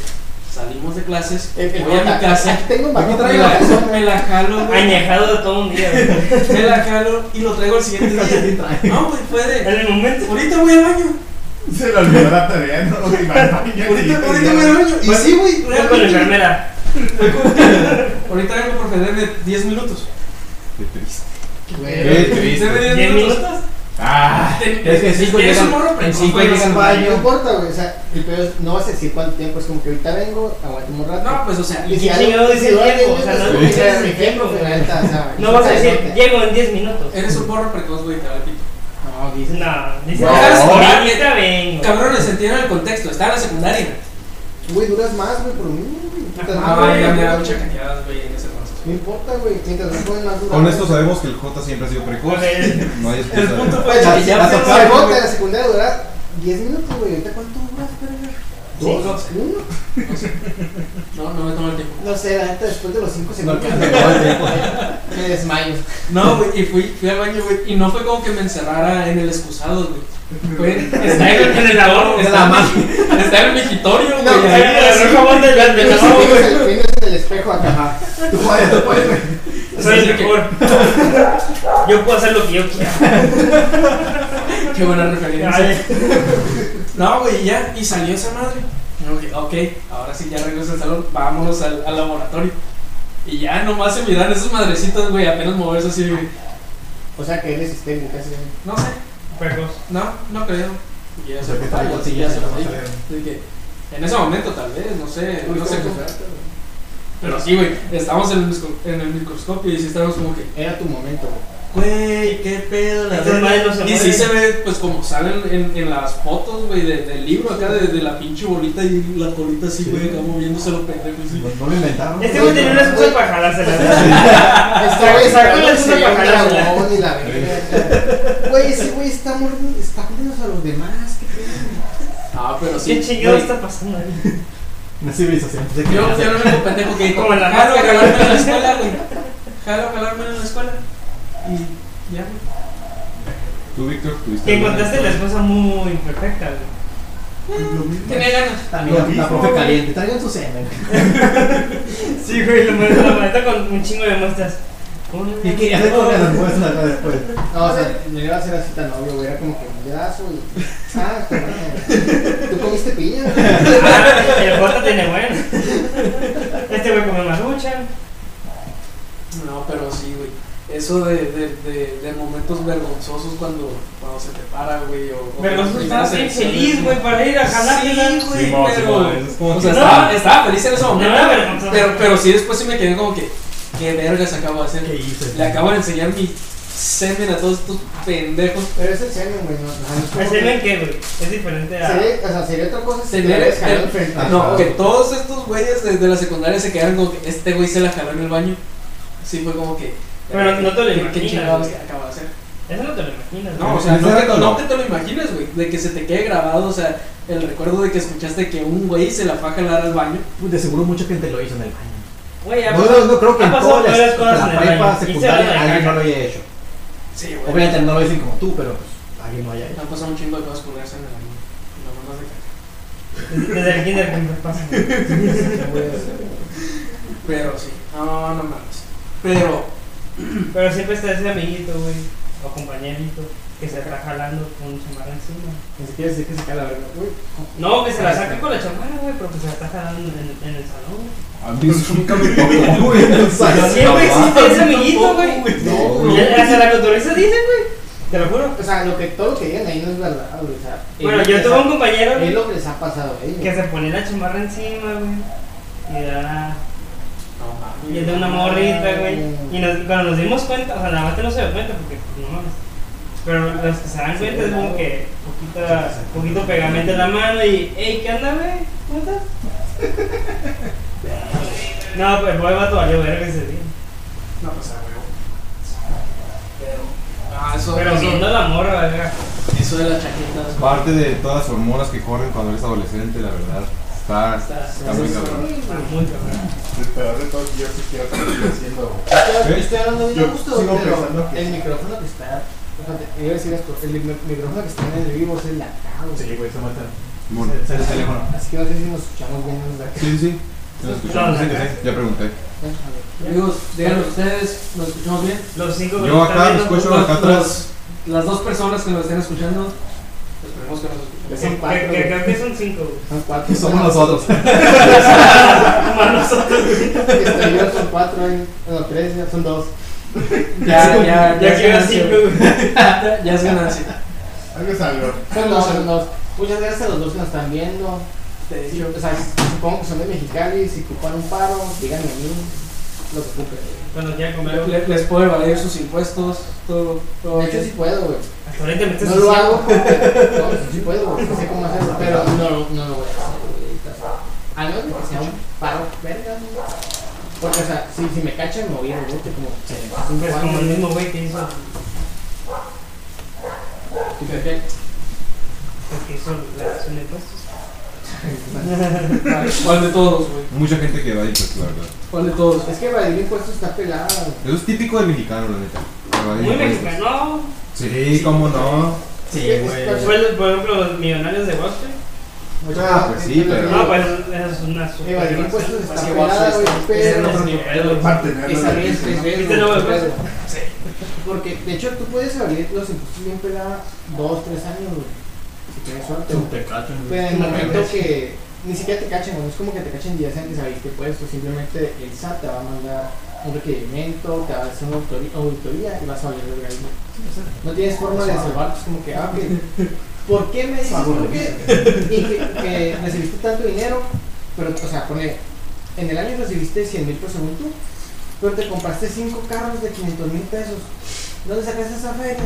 salimos de clases, El- el voy a mi casa, Aquí tengo un Aquí baño, me la, me la jalo, güey, Añejado de todo un día, güey. me la jalo y lo traigo al siguiente día. No, güey, fue de, En el momento. ahorita voy al baño, Se le olvidó la tarea, ¿no? Y va al baño, ahorita, voy al baño. Y sí, güey, Fue con la enfermera. Fue como que, ahorita vengo por cederme 10 minutos. Qué triste. Güey, Qué triste. Deme 10 ¿10 minutos. Ah, es que cinco Eres un llegan- morro en cinco güey, llegan al no baño. No importa, güey, o sea, el pedo es, no vas a decir cuánto tiempo, es como que ahorita vengo, aguanto un rato. No, pues, o sea, Y ¿Y si chingado dice tiempo? alguien O sea, no dice, dices "Mira, mi tiempo, tiempo, pues, neta, o sea, No vas a decir, llego en 10 minutos. eres un porro precoz, güey, te. No, dice, No. "Ah, ahorita vengo. Cabrones, entiendan el contexto, estaba en la secundaria. güey, duras más, güey, por mí, güey. Ah, ya me da güey, mucha cañadas, güey. No importa, güey, mientras más ponen más duras. Con esto sabemos que el J siempre ha sido precoz. No hay excusa. El punto de- fue que ya Se en la secundaria dura 10 minutos, güey. ¿Ahorita cuánto Dos, ¿Dos? ¿Uno? No, no me tomo el tiempo. No sé, la neta, después de los 5 No segundos el tiempo. me desmayo. No, güey, y fui, fui al baño, güey, y no fue como que me encerrara en el excusado, güey. Fue, está en, en el lavabo, está, en mi- está en el migitorio, güey. No, ahí, Agarró así. el jabón del tienes el espejo acá. Tú puedes, tú puedes. Soy el mejor. Yo puedo hacer lo que yo quiera. Qué buena referencia. No, güey, ya, y salió esa madre. Y yo dije, ok, ahora sí ya regreso al salón, vámonos al, al laboratorio. Y ya nomás se miran esos madrecitos, güey, apenas moverse así, güey. O sea que eres histérico, casi. No sé, Precoz. no, no creo. Y ya se fue, tal, ya, sí, ya ya se lo dije. pasaron. Así que, en ese momento tal vez, no sé, Uy, no sé ¿cómo? Pero sí, güey, estábamos en el, en el microscopio y sí estábamos como que, Era tu momento, güey. Güey, qué pedo, la Estas verga". madres no se Y sí se ve, pues como salen en, en las fotos, güey, de- del libro acá, de, de la pinche bolita y la colita así, Sí. güey, acá moviéndose lo pendejo, así. No, no lo inventaron. Este güey tenía una excusa para jalársela. Este güey Sacó el excusa para jalársela. dragón y la verga. Güey, ese güey está mordiendo, está mordiendo a los demás. ¿Qué pedo? Ah, pero sí. ¿Qué chingado está pasando ahí? Una civilización. Yo fui el único pendejo que dijo, Como en la jalo jalarme en la escuela, güey. Jalo a jalarme en la escuela. Y ya. Tú, Víctor, tuviste. Que encontraste la esposa muy perfecta, güey. Lo mismo. Tenía ganas. También Lo la profe caliente, traigan su semen. Sí, güey, la maleta, la maleta con un chingo de muestras. ¿Cómo no? ¿Qué querías hacer con las muestras acá después? No, o sea, no iba a hacer así tan obvio, güey. Era como que un dedazo y. Ah, está bueno. ¿Tú comiste piña? Ah, el Jota tiene bueno. Este güey come maruchan. No, pero sí, güey. Eso de, de, de, de momentos vergonzosos cuando, cuando se te para, güey. O, o Pero las tú primeras estabas bien feliz, güey, para ir a jalártela. Sí, güey, Simón, pero. O sea, que- estaba, estaba feliz en ese momento. No era vergonzoso. pero, pero sí, después sí me quedé como que. ¿Qué vergas acabo de hacer? ¿Qué hice? Le acabo de enseñar mi semen a todos estos pendejos. Pero es el semen, güey. No, ¿El semen qué, güey? Es diferente a. Sería, o sea, sería otra cosa si el- No, claro. que todos estos güeyes desde la secundaria se quedaron como que este güey se la jaló en el baño. Sí, fue como que. Pero no te lo ¿qué- ¿Qué imaginas, chingados güey. acabo de hacer? Eso no te lo imaginas, No, güey. o sea, no, que, no. que te lo imagines, güey. De que se te quede grabado, o sea, el recuerdo de que escuchaste que un güey se la fue a jalar al baño. Pues de seguro mucha gente lo hizo en el baño. Güey, No, no, no creo que en todas varias las cosas la en el prepa, secundaria, alguien no lo haya hecho. Sí, güey. Obviamente no lo dicen como tú, pero pues alguien lo haya hecho. Han pasado un chingo de cosas curiosas en el baño. No mandas de cagar. Desde el kinder que me pasa. Pero sí. No, no mames. Pero. Pero siempre está ese amiguito, güey, o compañerito, que se está jalando con chamarra encima. Ni siquiera decir que se cae la verga. Uy, No, que se la saca con la chamarra, güey, pero que se la está jalando en, en el salón. A mí eso nunca me tocó, güey. Siempre existe ese amiguito, güey. No, Hasta la cotorriza dice, güey. Te lo juro. O sea, lo que, todo lo que digan ahí no es verdad, güey. O sea, Bueno, yo tuve un compañero, Es güey, lo que les ha pasado a ellos. que se pone la chamarra encima, güey. Y da. Y es de una morrita, güey. Y nos- cuando nos dimos cuenta, o sea, la mate no se dio cuenta porque, pues, no mames. Pero los que se dan cuenta es como que poquita, poquito pegamento en la mano y, hey, ¿qué onda, güey? ¿Cómo estás? No, pues el boy vato valió verga ese día. No pasa, güey. Pero. Ah, eso. Pero eso, viendo la morra, verga. eso de las chaquetas. güey. Parte de todas las hormonas que corren cuando eres adolescente, la verdad. Está, Está- está muy cabrón. Está muy cabrón. El peor de todo yo sí quiero seguir haciendo. Estoy, ¿Eh? estoy hablando bien a gusto, sigo pero pensando que- el micrófono que está. Fíjate, iba a decir esto: el mi- micrófono que está en el vivo es el güey. Sí, güey, se mata. Se el teléfono. Así que no sé si nos escuchamos bien desde acá. Sí, sí. Ya pregunté. Amigos, díganos ustedes, ¿nos escuchamos bien? Los cinco Yo acá viendo, escucho Los- acá atrás. los- las dos personas que nos estén escuchando, esperemos que nos escuchen. Cuatro, que-. Creo que son cinco. Son cuatro. Somos nosotros. Como nosotros. Yo, son cuatro, ahí. no, tres, ya son dos. Ya, ya, Ya es quiero ganancia. Ya, ya es ganancia. Algo es algo. Son dos, son dos. Muchas gracias a los dos que nos están viendo. Sí, o sea, supongo que son de Mexicali, si ocupan un paro, díganme a mí lo que güey. Cuando quieran comer, le- les puede valer sus impuestos, todo, todo De hecho, bien. sí puedo, güey. Hasta ahorita me estás No lo diciendo. hago porque. No, sí puedo, güey. No sé cómo hacerlo, pero no, no lo voy a hacer, güey. A menos de que sea un paro, verga, güey. Porque, o sea, si, si me cachan, me voy a ir al bote como se me pasó un Pues como el mismo güey que hizo, ¿Qué? el que hizo la acción de impuestos. ¿Cuál de todos, güey? Mucha gente que va ahí, pues, la verdad. ¿Cuál de todos? Es que evadir impuestos está pelada, güey. Eso es típico del mexicano, la neta. Evadir Muy impuestos. mexicano. Sí, cómo no. Sí, güey. Fue, por ejemplo, los millonarios de Wall Street. Ah, pues sí, pero- No, pues esa es una super. Evadir impuestos está Ese pero. no es nivel, güey. Para tenerlo Es de arriesgo, es vista. riesgo. ¿Viste luego es el riesgo. Sí. Porque, de hecho, tú puedes evadir los impuestos bien pelada dos, tres años, güey. Si tienes suerte. güey. Te cachan. Pero en el momento que ni siquiera te cachen, no es como que te cachen días antes de haberte puesto, simplemente el SAT te va a mandar un requerimiento, te va a hacer una auditoría, auditoría y vas a valer el gallo. No tienes forma de salvarte, es como que, ah, ok, ¿por qué me dices por qué? Y que, que recibiste tanto dinero, pero, o sea, pone, en el año recibiste 100 mil pesos según tú, pero te compraste 5 carros de 500 mil pesos. ¿dónde sacaste esa feria?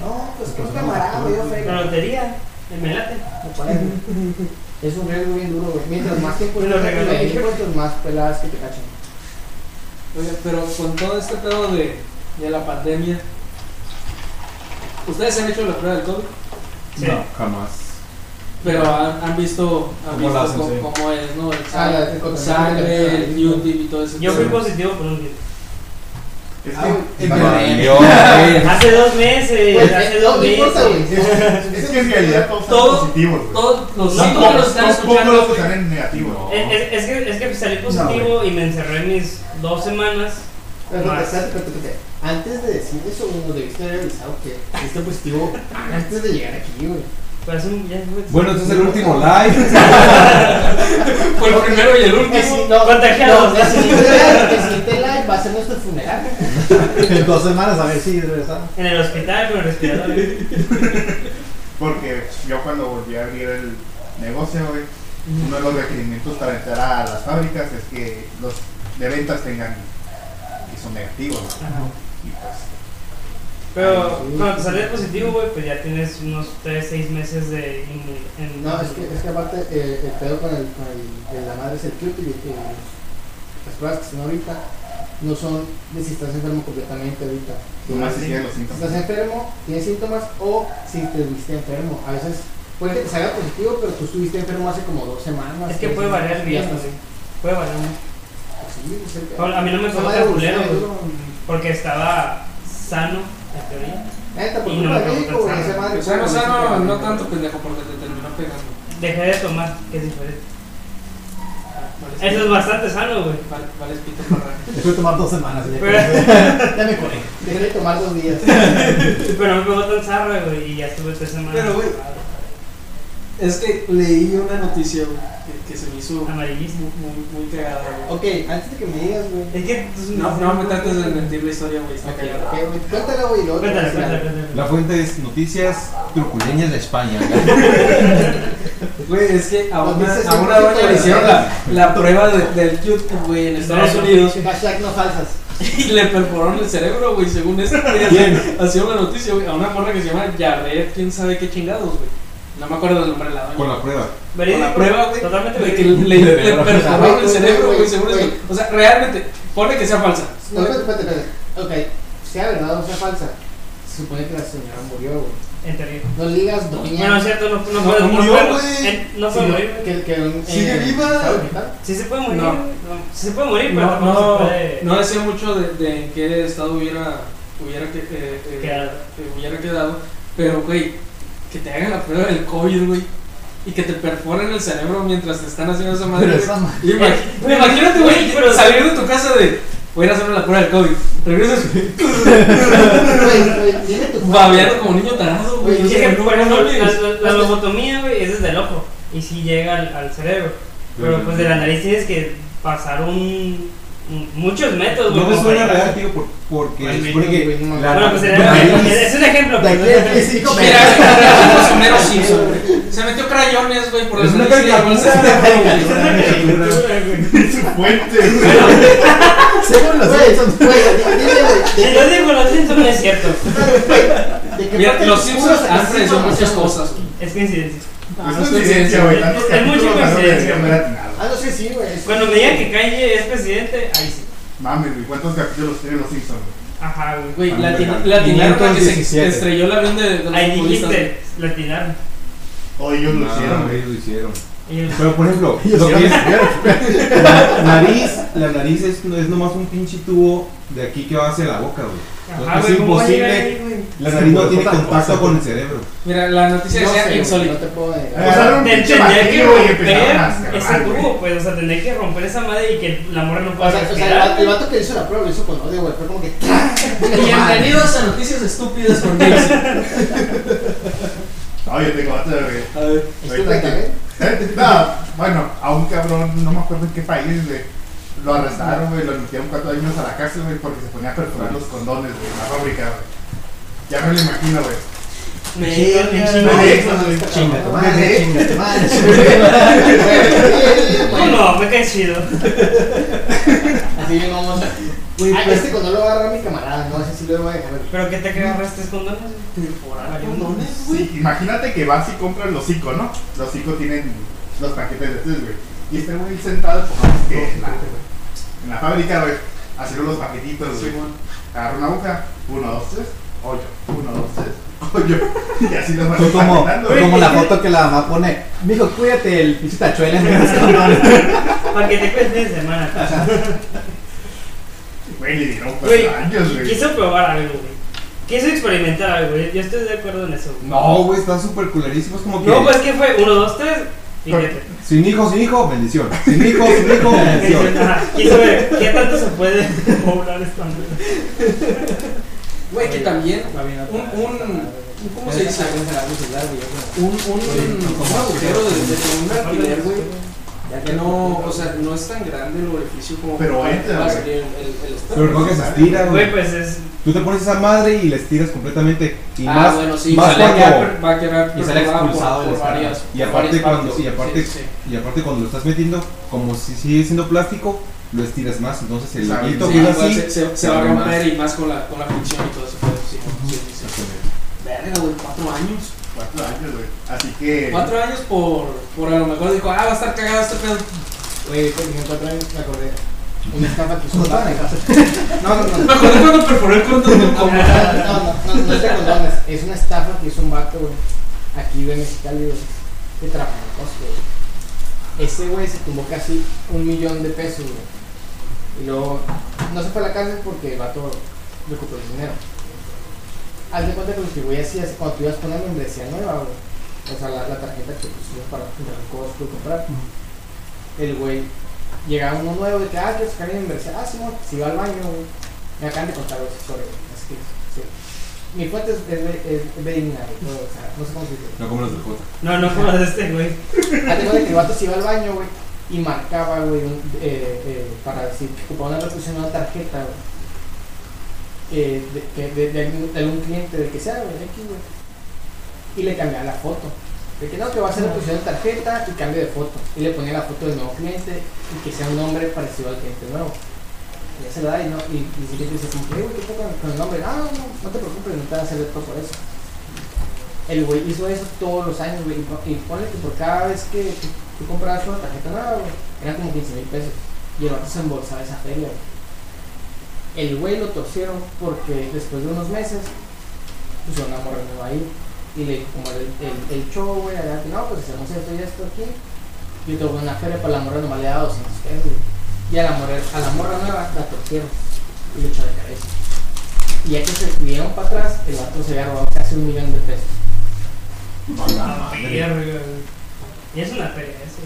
No, pues que un camarada me dio La feria. lotería, el melate. Es un riesgo bien duro, güey. Mientras más tiempo Me lo tengas regaló de ahí, mi jefe. pues más peladas que te cachen. Oye, pero con todo este pedo de, de la pandemia, ¿ustedes han hecho la prueba del COVID? Sí. No, jamás. Pero han, han visto, han ¿Cómo visto la hacen, cómo, sí? cómo es, ¿no? El Ah, la- el sangre, sangre, el- el YouTube y todo eso. Yo fui positivo por un día. Es Ah, que, el no, Valió, Eh, güey. Hace dos meses, Pues, hace no, dos no importa, meses. es que en realidad todos Todo- son positivos. Todos los No, cinco no, que nos están escuchando, los están en negativo. No. Es, es- que, es que salí positivo y me encerré mis dos semanas. Pero espérate, espérate. Antes de decir eso, debiste haber avisado que este positivo antes de llegar aquí, güey. Un, ya Bueno, este es el último live. fue el primero y el último. No, Contagiados. no, el siguiente live- el siguiente live va a ser nuestro funeral. En dos semanas a ver si regresamos. en el hospital con el respirador. Porque yo cuando volví a abrir el negocio, güey, uno de los requerimientos para entrar a las fábricas es que los de ventas tengan que son negativos. Ajá. Y pues, Pero Sí. cuando te sales positivo, güey, pues ya tienes unos 3, 6 meses de inmunidad. No, es que, es que aparte eh, el pedo con, el, con el, el- la madre es el cute y las pruebas que están ahorita no son de si estás enfermo completamente ahorita. sí. se siguen los Si síntomas. estás enfermo, tienes síntomas o si te viste enfermo. A veces puede que te salga positivo, pero tú estuviste enfermo hace como dos semanas. Es que puede variar el día, güey. Puede variar mucho. Sí, es el pedo. Bueno, a mí no me fue tan culero. Porque estaba sano, en teoría. Neta, Y culpa no médico, güey, esa madre. O sea, no, fue- sano, no tanto pendejo porque te terminó pegando. Dejé de tomar, que es diferente. Vale, Eso es bastante sano, güey. Vale, vale, pito para Después de tomar dos semanas. Ya, Pero- ya me curé. Dejé de tomar dos días. Pero no me pegó tan zarra, güey, y ya estuve tres semanas. Pero, güey, Es que leí una noticia, güey, que, que se me hizo Amarillismo. muy, muy cagada, güey. Ok, antes de que me digas, güey. Es que. No, no me trates de mentir la historia, güey, está cagada. ok, güey, Cuéntala, güey, luego. La fuente es Noticias Truculeñas de España. Güey, es que a una, a una 100% doña le hicieron la, la prueba de- del YouTube, güey, en Estados. Unidos Hashtag no falsas. y le perforaron el cerebro, güey, según esto. güey, Hacía una noticia, güey, a una morra que se llama Jared, quién sabe qué chingados, güey. No me acuerdo del nombre de la doña. Con la prueba. Con la prueba, güey, Totalmente de que le, le, verdad. perforaron el cerebro, güey, güey. eso. O sea, realmente, pone que sea falsa. No, espérate, espérate, espérate. Ok, sea verdad o sea falsa, se supone que la señora murió, güey. En teoría. No le digas doña. Bueno, es cierto, no, no, No, puede no murió, puede- güey. en- No puede Sí, morir. Que, que, en- Sigue viva. Sí se puede morir. No. No, sí se puede morir, pero No, no, se puede. no decía mucho de, de en qué estado hubiera, hubiera, que, eh, eh, Quedado. que hubiera quedado, pero, güey, que te hagan la prueba del COVID, güey, y que te perforen el cerebro mientras te están haciendo esa madre. Pero güey. esa madre. Y imag- Pero- imagínate, güey, pero- salir de tu casa de, voy a ir a hacerme la prueba del COVID, regresas babeando como niño tarado, güey. La, la- la lobotomía, güey, es desde el ojo. Y sí llega al, al cerebro. Pero pues de la nariz tienes que pasar un. Muchos métodos, güey. No me suena real, tío, por- porque Ay, se supone güey, que no la Bueno, pues es un ejemplo. Pues, sí, como- Mira. Se metió crayones, güey, por Es las. Su fuente, güey. Según los Simpsons. güey, yo digo los Simpsons no es cierto. Mira, los Simpsons han predecido muchas cosas. Es coincidencia. Ah, Es no es coincidencia, güey. Es mucha no coincidencia, Ah, no sé, sí, güey. es- Cuando me digan que Kanye es presidente, ahí sí. Mames, güey. ¿Cuántos capítulos tienen los Simpsons, güey? Ajá, güey. Güey, latinaron que se 517. estrelló el avión de, de los Ahí dijiste, latinaron. O ellos lo hicieron, güey. ellos lo hicieron. Pero por ejemplo, lo que hicieron es la nariz, la nariz es, es nomás un pinche tubo de aquí que va hacia la boca, güey. Ajá, es güey, ¿cómo va a imposible. La nariz no tiene contacto con el cerebro. Mira, la noticia No decía güey, insólito. no te puedo. O sea, tendría que romper ese tubo, pues, o sea, tendría que romper esa madre y que la morra no O pueda sea, o sea, el, respirar. vato, que hizo la prueba lo hizo con odio, güey. Fue como que. Bienvenidos a Noticias Estúpidas con Jason. Oye, tengo otra, güey. A ver. Estúpida también. Eh, No, bueno, a un cabrón, no me acuerdo en qué país, güey. Lo arrestaron, güey, lo metieron cuatro años a la cárcel, güey, porque se ponía a perforar los condones, güey, en la fábrica, güey. Ya me lo imagino, güey. Me chingo, me caes chido. Así bien vamos. Güey, pues, este cuando lo agarra mi camarada, no sé si lo voy a dejar. ¿Pero qué te agarraste condones? Temporal, condones, güey. Sí, imagínate que vas y compras los cinco, ¿no? Los cinco tienen los paquetes de tres, güey y este muy sentado, pongamos pues, que en la, en la fábrica, güey, haciendo los paquetitos, güey. Agarra una aguja, uno, dos, tres, hoyo, uno, dos, tres. Hoyo. Y así lo van como, como la foto que la mamá pone, mijo, cuídate el pisita chuela Para que te cuentes de semana. Güey, le dieron cuatro años, güey. Quiso probar algo, güey. Quiso experimentar algo, güey. Yo estoy de acuerdo en eso. Güey. No, güey, está súper culerísimo. Es como que. No, pues que fue 1, 2, 3. Sin hijo, sin hijo, bendición. Sin hijo, sin hijo, bendición. Quiso ver qué tanto se puede poblar esta. Güey, que también un, un, un- ¿cómo se dice? Un, Un, un, un agujero de, de un alquiler, güey. Ya que no, o sea, no es tan grande el orificio como Pero para entra, el, el, el Pero no que se estira, Güey, pues es. Tú te pones esa madre y le estiras completamente. Y ah, más, bueno, sí, más va, a quedar, cuando. per- va a quedar y sale expulsado por, varias, Y aparte cuando- partes. y aparte- Sí, sí. Y aparte, cuando lo estás metiendo, como si sigue siendo plástico, lo estiras más. Entonces el Sí, así. se, se, se va a romper y más con la, con la fricción y todo eso. pues, Sí, sí, sí, sí. Verga, güey, cuatro años. Cuatro años, güey. Así que. Cuatro años por, por a lo mejor dijo, ah, va a estar cagado este pedo. Güey, por ejemplo, cuatro años me acordé. Una estafa que hizo un vato. No, no, no. Me acuerdo cuando perforé el condón de No, no, no, no, es de condones, es una estafa que hizo un vato, güey. Aquí, en Mexicali, güey. De Trapacos, güey. Ese güey se tumbó casi un millón de pesos, güey. Y luego, no se fue a la cárcel porque el vato recuperó el dinero. Haz de cuenta que lo que hacía es cuando tú ibas con una membresía nueva, güey. O sea, la, la tarjeta que ibas para comprar cosas que comprar. El güey llegaba uno nuevo de que, ah, quiero sacar mi membresía. Ah, sí, no, se iba al baño, güey. Me acaban de contar historia, güey. Así que, sí. Mi fuente es, es, es, es todo, o sea, no sé cómo se dice. No como los de Jota. No, no como de este, güey. Hazte cuenta que el vato se iba al baño, güey, y marcaba, güey, un- eh, eh, para decir que ocupaba una reproducción de una tarjeta, güey. Eh, de, de, de algún, de algún cliente, de que sea, de aquí, güey. Y le cambiaba la foto. De que no, que va a ser reproducción de tarjeta y cambio de foto. Y le ponía la foto del nuevo cliente y que sea un nombre parecido al cliente nuevo. Y ya se lo da y, no, y, y el cliente dice, como que, "Eh, güey, ¿qué pasa con, el nombre? Ah, no, no, no te preocupes, no te va a hacer de todo por eso. El güey hizo eso todos los años, güey. Y po- Y ponle que por cada vez que tú, tú comprabas una tarjeta nueva, güey, eran como 15 mil pesos. Y el vato se embolsaba esa feria, güey. El güey lo torcieron porque después de unos meses pusieron una morra nueva ahí. Y le dijo, como el, el, el show, güey, allá, que no, pues hacemos esto y esto aquí. Yo te voy a una feria para la morra, nomás le daba 200 pesos. Y a la morra, a la morra nueva la torcieron. Y le echó de cabeza. Y ya que se dieron para atrás, el vato se había robado casi un millón de pesos. Y es una feria eso.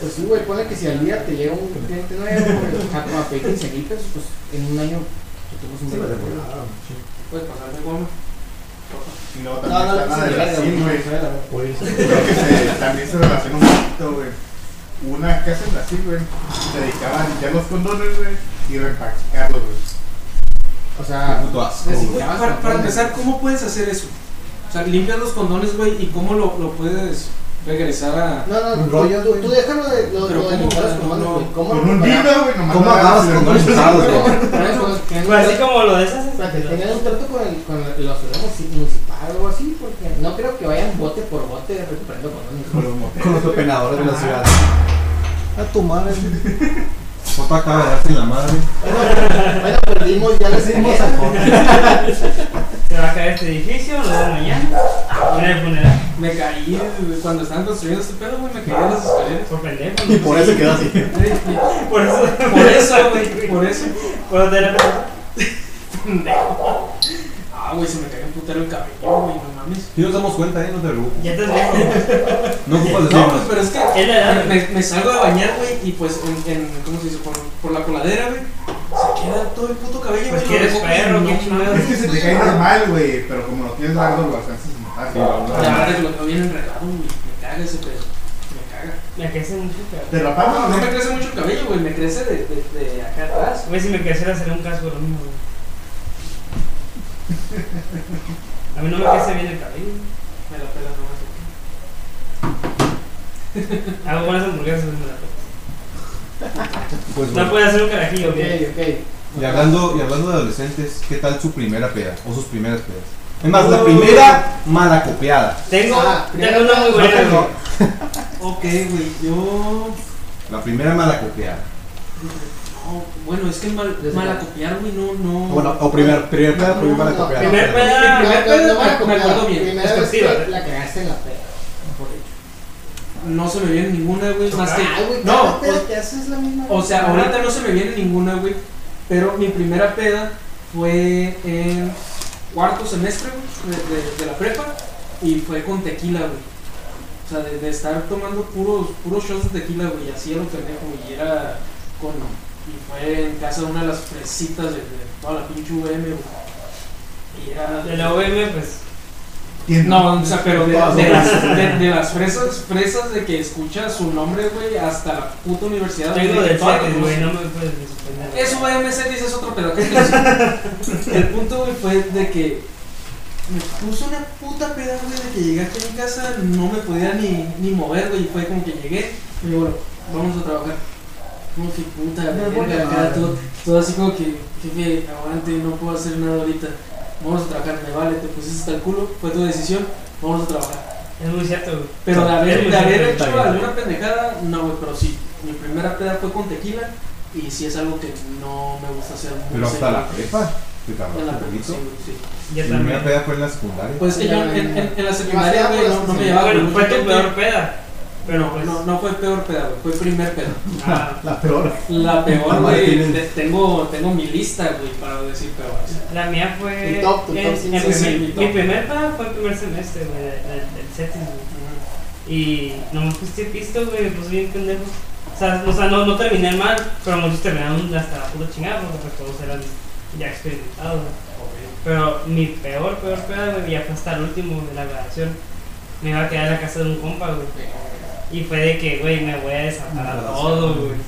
Pues sí, güey, ponle que si al día te llega un cliente nuevo, a pedir 15 mil pesos, pues en un año te un Sí, buen de Puedes goma. Y luego No, también no, está la de güey. se Creo que también se relaciona un poquito, güey. Una casa en Brasil, güey, se dedicaba a limpiar los condones, güey, y reempacarlos, güey. O sea, asco, Güey, reciclaban Para, para empezar, ¿cómo puedes hacer eso? O sea, limpias los condones, güey, y cómo lo, lo puedes regresar a. No, no, Un tú, tú, güey. tú déjalo de lo, Pero lo de ¿cómo? güey. ¿Cómo Con lo un dildo, güey, nomás ¿Cómo lo agarras agarras y lo condones pones. usados, ¿Cómo güey? preparaban con los- tenían un Pues así como lo de esas. espérate, un trato con el, con el, la musi- municipal o algo así, porque no creo que vayan bote por bote recuperando. Con. Con los openadores de la ciudad. A tu madre. Jota acaba de darse la madre. Bueno, bueno, perdimos ya escalera. al fondo. Se va a caer este edificio, lo veo mañana. En el funeral. Me caí cuando estaban construyendo este pedo, güey, me caí en las escaleras. Por pendejo. Y por eso quedó así. Por eso. Por eso, güey, por eso. Por tener. Ah, güey, se me cayó un putero el cabello, güey, no mames. Si nos damos cuenta, ¿eh? No te preocupes. Ya estás viejo. No ocupas No, decirnos. pues, pero es que la me, me salgo de bañar, güey, y pues en, en ¿cómo se dice? Por, por la coladera, güey, se queda todo el puto cabello, Pues güey. que lo eres recojo y perro, no qué chingados. Es que se te cae normal, güey, pero como lo tienes largo, lo alcanzas a verdad que lo tengo bien enredado, güey, me caga ese pedo, me caga. Me crece mucho, cabrón. Te lo No, no me crece mucho el cabello, güey, me crece de, de, de acá atrás. Güey, si me creciera sería un casco lo mismo, güey. A mí no me crece bien el cabello. Me la pela nomás. Hago buenas hamburguesas, me la pela. Pues No puede hacer un carajillo, Ok, ok. Y hablando, y hablando de adolescentes, ¿qué tal su primera peda? O sus primeras pedas. Es más, la primera mala copiada. Tengo, Ah, tengo una muy buena. Ok, güey, yo. La primera mala copiada. No, bueno, es que mal, Desde mal la- acopiar, güey, no, no. Bueno, o primer, primer peda, No, primera no, copiada. primer Mi primer no me- acuerdo bien. Primera vez que ¿eh? la cagaste en la peda. No se me viene ninguna, güey, más que. Ah, güey, No, o- que haces la misma. O sea, ahorita no se me viene ninguna, güey. Pero mi primera peda fue en cuarto semestre, de, de- la prepa. Y fue con tequila, güey. O sea, de, de estar tomando puros, puros shots de tequila, güey. Así a lo pendejo. Y era con. Y fue en casa de una de las fresitas de, toda la pinche VM, güey. Y era. De la OM, pues. No, o sea, pero de, de las, de, de las fresas, fresas de que escucha su nombre, güey, hasta la puta universidad. Güey, que toda la CETES, güey, no me puedes suspender. Eso va a MC, dices otro pedo. ¿qué es eso? El punto, güey, fue de que me puso una puta peda, güey, de que llegué aquí a mi casa, no me podía ni, ni mover, güey, y fue como que llegué, y digo, bueno, vamos a trabajar. Como que puta, verga, todo, todo así como que, jefe, aguante, no puedo hacer nada ahorita. Vamos a trabajar, me vale, te pusiste hasta el culo, fue tu decisión, vamos a trabajar. Es muy cierto, güey. Pero de haber, de haber hecho alguna pendejada, no, güey, pero sí. Mi primera peda fue con tequila y sí es algo que no me gusta hacer muy Pero hasta la prepa. Te En la prepa, sí, sí. Ya Mi primera también. peda fue en la secundaria. Pues que yo en, en- en la secundaria, güey, no, no me pues, llevaba Bueno, fue tu peor peda. Pero No, pues. no, no fue peor peda, güey, fue primer peda. ah, La peor. La peor, güey, tengo, tengo mi lista, güey, para decir peor. o sea. La mía fue. Tu top, tu en- top, sí, mi- sí, mi mi, top. primer peda fue el primer semestre, güey, CETES, güey. Y no me puse pisto, güey, me puse bien pendejo. O sea, o sea no, no terminé mal, pero muchos terminaron hasta la pura chingada porque pues, todos eran ya experimentados, güey. Pero mi peor, peor peda, güey, ya fue hasta el último de la grabación. Me iba a quedar en la casa de un compa, güey. Y fue de que, güey, me voy a desatar a todo, güey.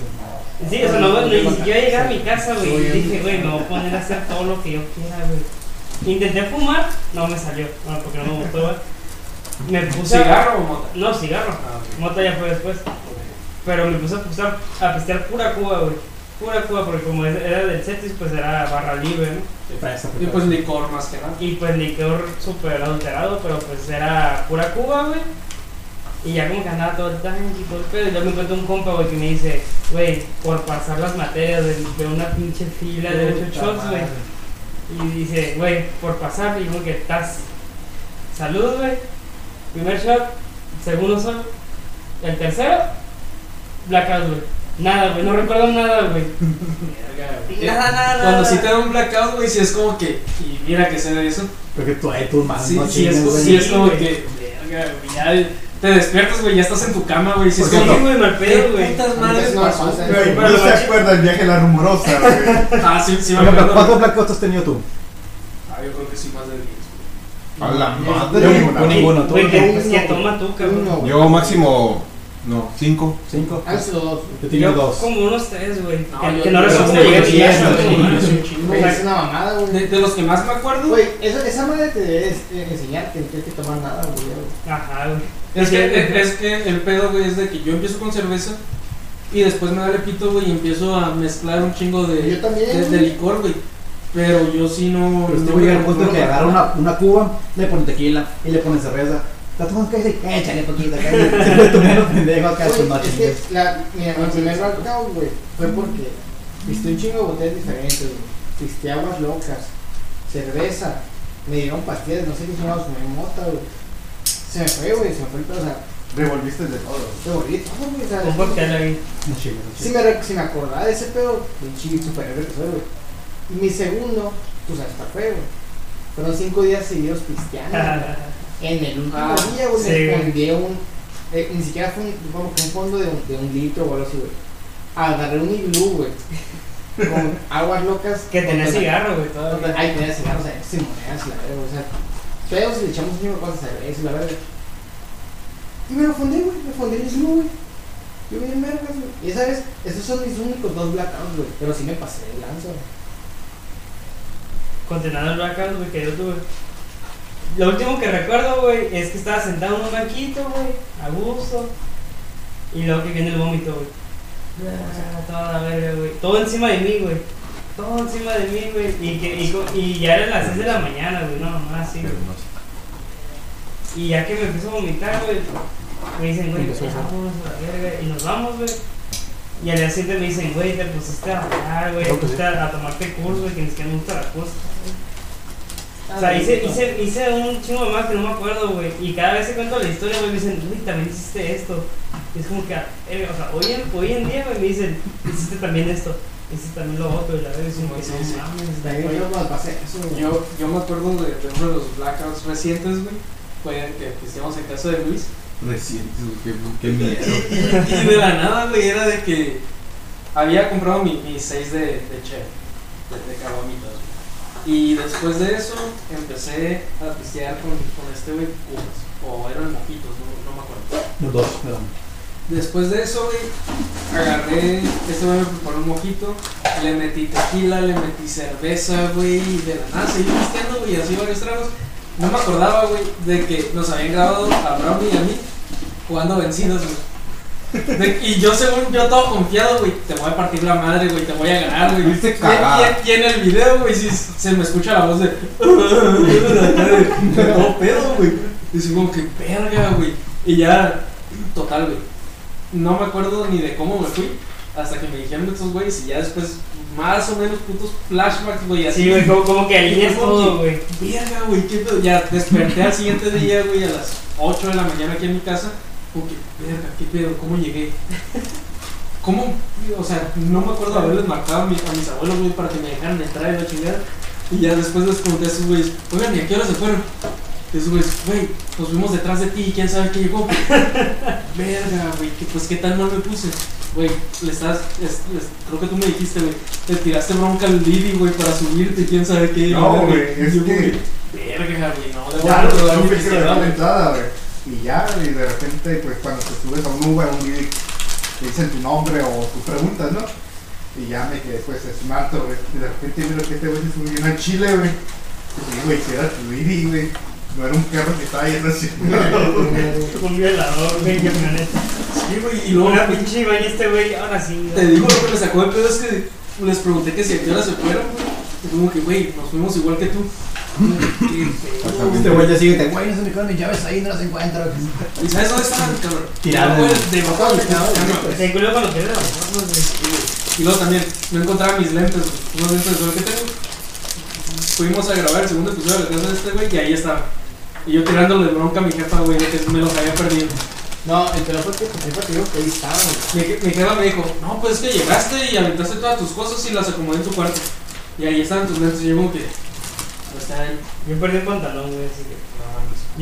Sí, o sea, no, siquiera llegué a mi casa, güey, y dije, güey, me voy a poner a hacer todo lo que yo quiera, güey. Intenté fumar, no me salió, bueno, porque no me gustó, güey. Me puse a- ¿Cigarro o mota? No, cigarro. Ah. Mota ya fue después. Pero me puse a, a pistear pura Cuba, güey. Pura Cuba, porque como era del Cetis, pues era barra libre, ¿no? Y pues licor más que nada. Y pues licor súper adulterado, pero pues era pura Cuba, güey. Y ya como que andaba todo el tanque y todo el pedo. Y luego me encuentro un compa, güey, que me dice, güey, por pasar las materias de, de una pinche fila de 8 shots, güey. Y dice, güey, por pasar, y como que estás. Salud, güey. Primer shot, segundo shot. El tercero, blackout, güey. Nada, güey, no recuerdo nada, güey. Nada, nada, Cuando sí te da un blackout, güey, sí es como que. Y mira que se ve eso. Porque tú ahí tus manos Sí, no sí, es, sí es como que. Verga, güey, ya te despiertas, güey, ya estás en tu cama, güey. Sí, es güey, mal ¿Qué pedo, güey. putas madres no no se acuerda el viaje a la rumorosa, güey. Ah, sí, sí, me acuerdo. ¿Cuántos blackouts has tenido tú? Ah, yo creo que sí, más de 10. A la madre. ninguna. Yo ninguno, tú. Yo máximo. No, cinco. Cinco. Han sido dos. Yo tenía dos. como unos tres, güey. No, que, yo- que no es una mamada, güey. De, de los que más me acuerdo, Güey, esa, esa madre te debe enseñar que no tienes que tomar nada, güey. Ajá, güey. es que, es que el pedo, güey, es de que yo empiezo con cerveza y después me da el pito, güey, y empiezo a mezclar un chingo de, Yo también, de, de güey. licor, güey. Pero yo sí no. Pero este no güey me- al punto en que agarra una, una cuba, le pone tequila y le pone cerveza. ¿La tomas qué dice? Échale poquito acá. Se fue menos pendejo acá, Güey, pues no es que chingues. la, mira, mi primer blackout, güey, fue porque viste un chingo de botellas diferentes, güey. Viste aguas locas, cerveza, me dieron pastillas, no sé qué chingados, me mota, güey. Se me fue, güey, se me fue el pedo, o sea, Revolviste de todo. te volví todo, güey, Un cóctel ahí. Si me, si me acordaba de ese pedo, pinche superhéroe que soy, güey. Y mi segundo, sabes, está fue, güey. Fueron cinco días seguidos pisteando. En el último Ah, día, güey, sí, me escondí un. eh, ni siquiera fue un, un fondo de un, de un litro o algo así, güey. Agarré un iglú, güey. Con aguas locas. Que tenía cigarro, güey. Ay, tenía cigarros, o sea, sin monedas, la verga, o sea. Pedos y le echamos un chingo de cosas a y la verga. Y me lo fundí, güey, me fundí el iglú, güey. Yo bien vergas, güey. Y esa vez, esos son mis únicos dos blackouts, güey. Pero sí me pasé de lanza, güey. Continuando el blackout, güey, que yo tuve. Lo último que recuerdo, güey, es que estaba sentado en un banquito, güey, a gusto. Y luego que viene el vómito, güey. Ah, toda la verga, güey. Todo encima de mí, güey. todo encima de mí, güey. Y, que, y, ya eran las 6 de la mañana, güey, no, no así, Pero güey. no sé. Y ya que me empiezo a vomitar, güey, me dicen, güey, Empezó a ya hacer. vámonos a la verga. Y nos vamos, güey. Y al día siguiente me dicen, güey, te pusiste a hablar, güey, te pusiste a tomarte curso, güey, que ni siquiera me gusta la cosa. O sea, hice, hice, hice un chingo más que no me acuerdo, güey. Y cada vez que cuento la historia, güey, me dicen, güey, también hiciste esto. Y es como que, eh, o sea, hoy en, hoy en día, güey, me dicen, hiciste también esto, hiciste también lo otro. Y la verdad es como que, Sí, no sí. mames, De ahí güey. yo. Yo, yo me acuerdo de, de uno de los blackouts recientes, güey. Fue que, que estábamos en casa de Luis. Recientes, güey, qué, qué miedo. Y de la nada, güey, era de que había comprado mi, mi 6 de, de chef, de, de caguamitas. Y después de eso empecé a pistear con, con este güey cubas. O eran mojitos, no, no me acuerdo. Los dos, perdón. Después de eso, güey, agarré, este güey me preparó un mojito, le metí tequila, le metí cerveza, güey, y de la nada seguí pisteando, güey, así varios tragos. No me acordaba, güey, de que nos habían grabado a Brownie y a mí jugando vencidos, güey. De- y yo, según yo, todo confiado, güey, te voy a partir la madre, güey, te voy a ganar, güey. Y, cagada. y- y en el video, güey, sí, se me escucha la voz de. de todo pedo, güey. Y así como que, verga, güey. Y ya, total, güey. No me acuerdo ni de cómo me fui. Hasta que me dijeron estos güeyes y ya después, más o menos, putos flashbacks, güey. Así, Sí, güey, como, como que alineas Como todo, güey. Verga, güey, qué pedo. Ya desperté al siguiente día, güey, a las 8 de la mañana aquí en mi casa. Como que, verga, qué pedo, ¿cómo llegué? ¿Cómo? O sea, no me acuerdo haberles marcado a, mi- a mis abuelos, güey, para que me dejaran entrar y la chingada. Y ya después les pregunté a esos güeyes, oigan, ¿y a qué hora se fueron? Y esos güeyes, güey, nos fuimos detrás de ti y quién sabe qué llegó. Verga, güey, que pues qué tan mal me puse. Güey, le estás, es- les- creo que tú me dijiste, güey, te tiraste bronca al Didi, güey, para subirte, quién sabe qué. No, güey, es Y que- Verga, güey, no, de Ya, no, no, no güey. güey. Y ya, y de repente, pues cuando te subes a un Uber, a un Didi, te dicen tu nombre o tus preguntas, ¿no? Y ya me quedé, pues, smart, güey. Y de repente miro que este güey se subió en Chile, güey. Y dije, güey, si era tu güey. No era un carro que estaba yendo así. Un violador, güey, camioneta. Sí, güey, y luego Una pinche baña este güey, ahora sí. te digo lo que me sacó de pedo es que les pregunté que si a qué hora se fueron, güey. Y como que, güey, nos fuimos igual que tú. Este güey ya sigue, güey, no se me quedan mis llaves ahí, no las encuentro. ¿Y sabes dónde estaban, cabrón? De güey. Se güey. Y luego también, no encontraba mis lentes. Unos lentes de sol que tengo. Fuimos a grabar el segundo episodio de la casa de este güey y ahí estaba. Y yo tirándole bronca a mi jefa, güey, de que me los había perdido. No, el fue que tu jefa te dijo que ahí estaba, güey. Mi, mi jefa me dijo, no, pues es que llegaste y aventaste todas tus cosas y las acomodé en tu cuarto. Y ahí estaban tus lentes y yo como que... Está ahí. Yo perdí el pantalón, güey, así que.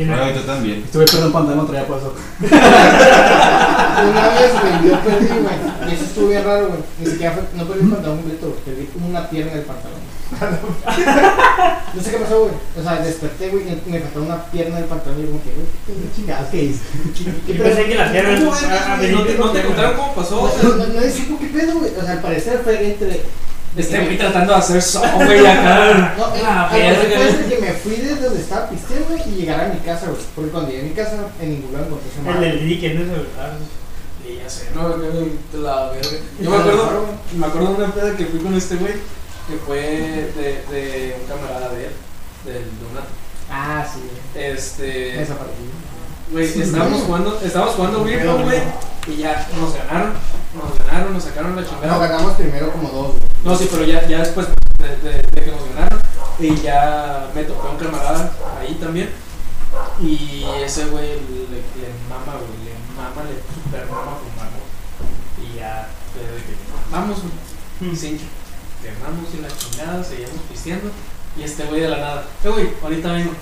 No no- yo también. Este güey perdió un pantalón, traía por eso. Una vez, güey, yo perdí, güey. Y eso estuvo bien raro, güey. Ni siquiera fue, no perdí el pantalón completo. Perdí una pierna del pantalón. No sé qué pasó, güey. O sea, desperté, güey, y me faltó una pierna del pantalón. Y yo como que, güey, ¿Qué chingadas que hice? ¿qué Yo pensé que la pierna. ¿Cómo ah, ah? ¿No te, contaron cómo pasó? O sea, No, no, no qué pedo, güey. O sea, al parecer fue entre. Este güey tratando de hacer so, güey, acá. No, eh, Ah, fue que me fui desde donde estaba pisteando y llegar a mi casa, güey. Porque cuando llegué a mi casa, en ningún lado encontré esa El madre. del Didi que no es verdad. Sí, ya sé, no, la verga. Yo me acuerdo, me acuerdo de una peda que fui con este güey, que fue de, de un camarada de él, del Donato. Ah, sí. Este, Esa. Güey, estábamos jugando, estábamos jugando Pong, güey, y ya nos ganaron, nos ganaron, nos sacaron la No, chingada. ganamos primero como dos, güey. No, sí, pero ya, ya después de, de- de que nos ganaron, y ya me tocó un camarada ahí también. Y ese güey le, le mama, güey, le mama, le super mama fumar, güey. Y ya, fue de que, vamos, güey, cincho. Ganamos y la chingada, seguíamos pisteando. Y este güey de la nada, eh, güey, ahorita vengo.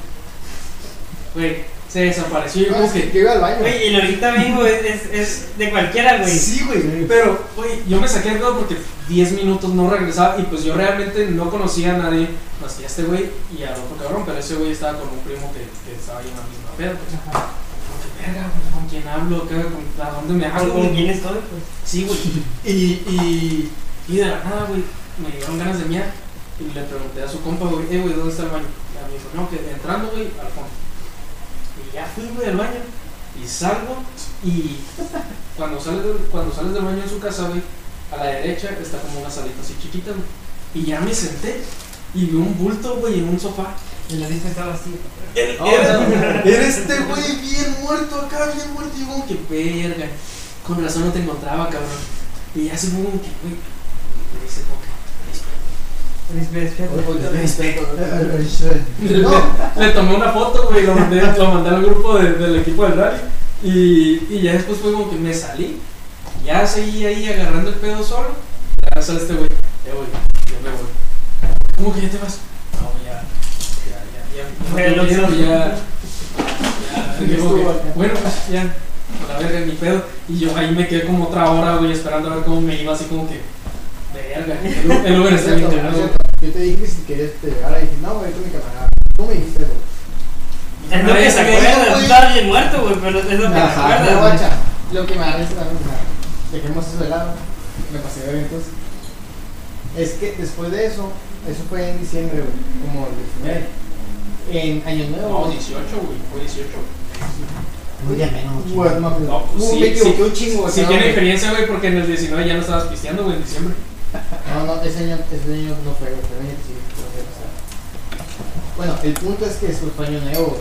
Güey, se desapareció. Yo No, como es que, que iba al baño. Güey, y lo ahorita vengo es, es, es de cualquiera, güey. Sí, güey. Pero, güey, yo me saqué de pedo porque 10 minutos no regresaba y pues yo realmente no conocía a nadie más que a este güey y al otro cabrón, pero ese güey estaba con un primo que, que estaba ahí en la misma peda. Pues, como que, verga, pues, ¿con quién hablo? ¿Qué, con- ¿A dónde me ¿Con, hago? con quién estoy? Pues. Sí, güey. Y, y, y de la nada, güey, me dieron ganas de miar y le pregunté a su compa, güey, eh, güey, ¿dónde está el baño? Y me dijo, no, que entrando, güey, al fondo. Ya fui, güey, al baño y salgo y cuando sales, del, cuando sales del baño en su casa, güey, a la derecha está como una salita así chiquita, güey. Y ya me senté y vi un bulto, güey, en un sofá. Y la lista estaba así. Era, Oh, era- era este güey bien muerto acá, bien muerto. Y yo como que verga. Con razón no te encontraba, cabrón. Y ya se fue como que, güey. Me dice como que, le tomé una foto, güey, lo mandé, lo mandé al grupo de- del equipo del rally. Y, y ya después fue como que me salí. Ya seguí ahí agarrando el pedo solo. Ya sale este güey. Ya voy, ya me voy. ¿Cómo que ya te vas? No, ya. Ya, ya, ya. Ya. Ya. Que, bueno, pues ya. A la verga, ni pedo. Y yo ahí me quedé como otra hora, güey, esperando a ver cómo me iba, así como que. Verga. El, el Uber está bien cierto. Yo te dije que si querías te llegara y dije, no, güey, con mi camarada. Tú me dijiste eso. Es lo que se acuerda. Estaba bien muerto, güey, pero es lo que acuerdas. guacha, lo que me risa también, dejemos eso de lado, me pasé de eventos. Es que después de eso, eso fue en diciembre, güey, como el 19. En Año Nuevo. No, 18, güey, fue 18. Un día menos. Güey, no acuerdo. No, pues Uh, sí, me equivoqué sí. un chingo, güey. Si tiene experiencia, güey, porque en el 19 ya no estabas pisteando, güey, en diciembre. No, no, ese año, ese año no fue, fue año sí, fue. Bueno, el punto es que después fue Año Nuevo.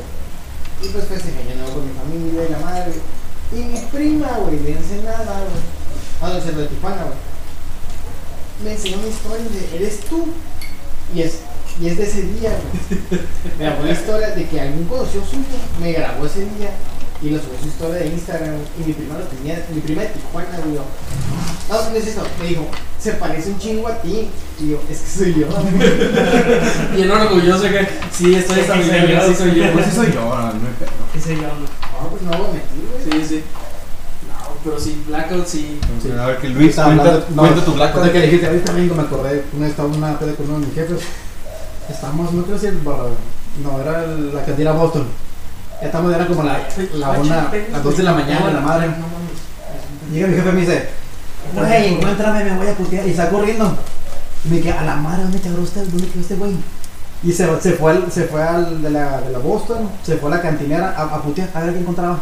Y pues festejé Año Nuevo con mi familia y la madre. Y mi prima, güey, de Ensenada, güey. Ah, no, de Tijuana, güey. Me enseñó una historia de, ¿eres tú? Y es, y es de ese día, güey. Me grabó la historia de que algún conocido suyo me grabó ese día y lo subió a su historia de Instagram. Y mi prima lo tenía, mi prima de Tijuana, güey. No, no es eso. Me dijo, se parece un chingo a ti. Y yo, es que soy yo. Y en orgulloso que sí, estoy esta Sí, soy yo. sí soy yo. Pues sí soy yo, no, hay pedo. ¿Qué sé yo, no? No, pues no lo metí, güey. Sí, sí. No, pero sí, Blackout sí. Sí, A ver, que Luis, cuenta, tu black ahorita que dijiste ahorita me acordé, una vez estaba en una peda con uno de mis jefes. Estábamos, no creo si el barra, no, era la cantina Boston. Ya estamos, era como la, la una, las 2 de la mañana, la madre. Llega mi jefe y me dice, güey, encuéntrame, me voy a putear. Y está corriendo. Y me queda, a la madre, ¿dónde quedó usted? ¿Dónde quedó este güey? Y se, se fue, al, se fue al de la, de la Boston, se fue a la cantinera a, a putear, a ver qué encontraba.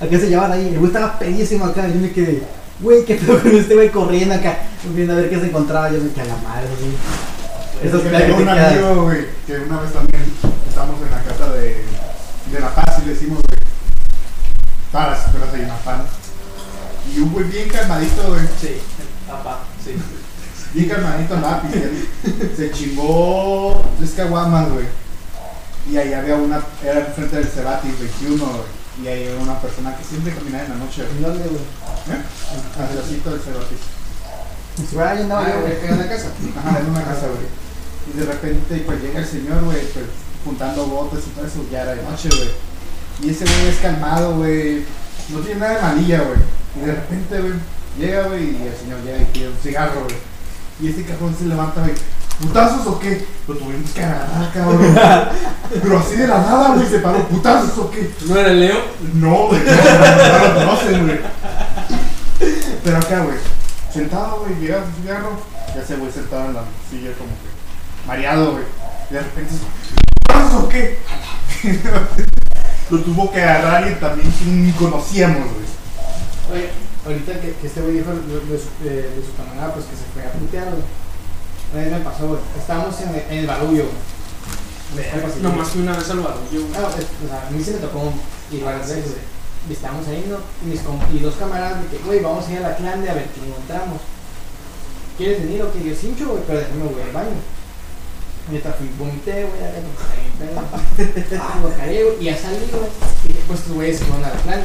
¿A qué se llevaban ahí? El güey estaba pedísimo acá. Y yo me quedé, güey, ¿qué pedo con este güey corriendo acá? Viendo a ver qué se encontraba. Yo me quedé, a la madre, así. Que pedas que te un amigo, güey, que una vez también estamos en la de La Paz y le decimos, güey, para las escuelas hay una. Y un güey bien calmadito, güey, Sí, papá, sí. bien calmadito pisteando. Se chingó tres caguamas, güey. Y ahí había una, era enfrente del Cerati 21, güey. Y ahí había una persona que siempre caminaba en la noche, güey. ¿En dónde, güey? ¿Eh? Del Cerati. Y güey, ahí andaba Ah, güey, en la casa. Ajá, en una casa, güey. Y de repente, pues llega el señor, güey, pues juntando botes y todo eso, ya era de noche, güey. Y ese güey es calmado, güey. No tiene nada de malilla, güey. Y de repente, güey, llega, güey, y el señor llega y pide un cigarro, güey. Y este cabrón se levanta, güey. ¿Putazos o qué? Lo tuvimos que agarrar, cabrón. Pero así de la nada, güey, se paró. ¿Putazos o qué? ¿No era Leo? No, güey, no, no, no lo conocen, güey. Pero acá, güey, sentado, güey, llega su cigarro, ya se güey sentado en la silla como que mareado, güey. Y de repente, ¿putazos o qué? lo tuvo que agarrar y también ni conocíamos, güey. Oye, ahorita que, que este güey dijo de, de su, de, de su camarada, pues que se fue a putear, güey. Una vez me pasó, güey. Estábamos en el, en el barullo, güey. Pacífico. Nomás fui una vez al barullo, güey. Ah, es- o sea, a mí se me tocó ir varias Sí, veces, güey. Y estábamos ahí, ¿no? Y, mis y dos camaradas de que, güey, vamos a ir a la clan de a ver qué encontramos. ¿Quieres venir o qué? Yo, cincho, güey, pero déjame voy al baño. Mientras fui, vomité, güey, me caí, pedo. Ah, me güey, y ya salí, güey. Y dije, pues tus güeyes se fueron a la clan.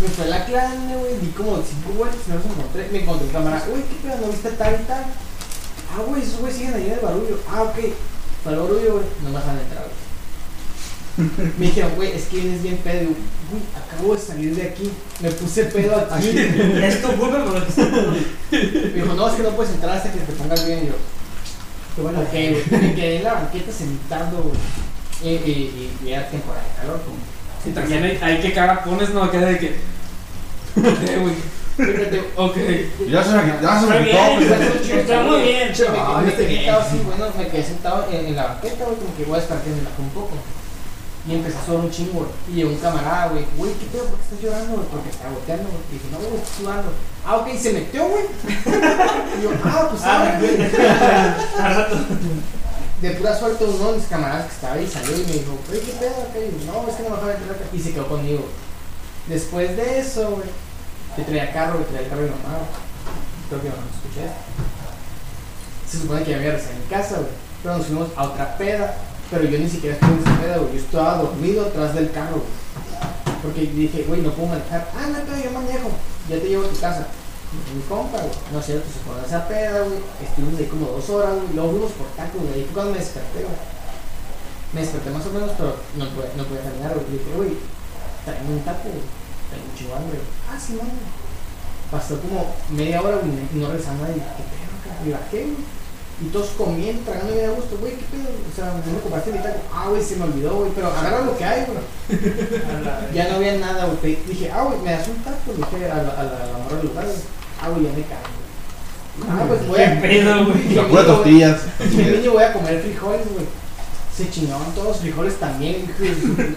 Me fui a la clan, güey, di como cinco vueltas y no los encontré. Me encontré un camarada, güey, ¿qué pedo? ¿No viste tal y tal? Ah, güey, esos güeyes siguen ahí en el barullo. Ah, ok. Fue al barullo, güey, no me dejan entrar, güey. Me dijeron, güey, es que vienes bien pedo. Güey, acabo de salir de aquí. Me puse pedo aquí. Es tu culpa por lo que está Me dijo, no, es que no puedes entrar hasta que te pongas bien. Y yo, Qué bueno. güey. Me quedé en la banqueta sentado, güey. Y, y, y, era temporada de calor, como. Y también hay, hay que cara pones, no, acá de que. Eh. Fíjate, Ok. Ya se me, ya se me Está quitó. bien, está muy bien. Me, Ah, quedé te sentado así, bueno, me quedé sentado en, en la banqueta, güey, como que voy a despertar un poco. Y empecé a un chingo. Y llegó un camarada, güey. Güey, ¿qué pedo? ¿Por qué estás llorando, güey? Porque estaba goteando, güey. Y dije, no, güey, estoy sudando. Ah, ok, y se metió, güey. y yo, ah, pues ah, güey. De pura suerte, uno de mis camaradas que estaba ahí salió y me dijo, güey, ¿qué pedo? acá?" Y yo, no, es que no me acaba de entrar. Y se quedó conmigo. Después de eso, güey, yo traía carro, güey, traía el carro de mamá. Creo que no lo escuché. Se supone que ya me iba a regresar a mi casa, güey. Pero nos fuimos a otra peda. Pero yo ni siquiera estuve en esa peda, güey. Yo estaba dormido atrás del carro, güey. Porque dije, güey, no puedo manejar. Ah, no, pero yo manejo. Ya te llevo a tu casa. Mi compa, güey. No es cierto, se fue a esa peda, güey. Estuvimos ahí como dos horas, güey. Luego fuimos por tacos, güey. Ahí fue cuando me desperté, güey. Me desperté más o menos, pero no podía, no podía caminar, güey. Dije, güey, tráeme un taco, güey. Tengo un hambre, güey. Ah, sí, mano. Pasó como media hora, güey, no regresaba nadie. ¿Qué pedo, acá? Y bajé, güey. Y todos comiendo, tragando bien a gusto, güey, ¿qué pedo? O sea, no me compartí mi taco. Ah, güey, se me olvidó, güey, pero agarra lo que hay, güey. Ya no había nada, güey. Dije, ah, güey, me das un taco, le dije a la, a la, a la morra del lugar, güey. Ah, güey, ya me cago, güey. Ah, pues voy ¿Qué a. pedo, güey? Pura niño, tortillas. Dije, niño, voy a comer frijoles, güey. Se chingaban todos los frijoles también,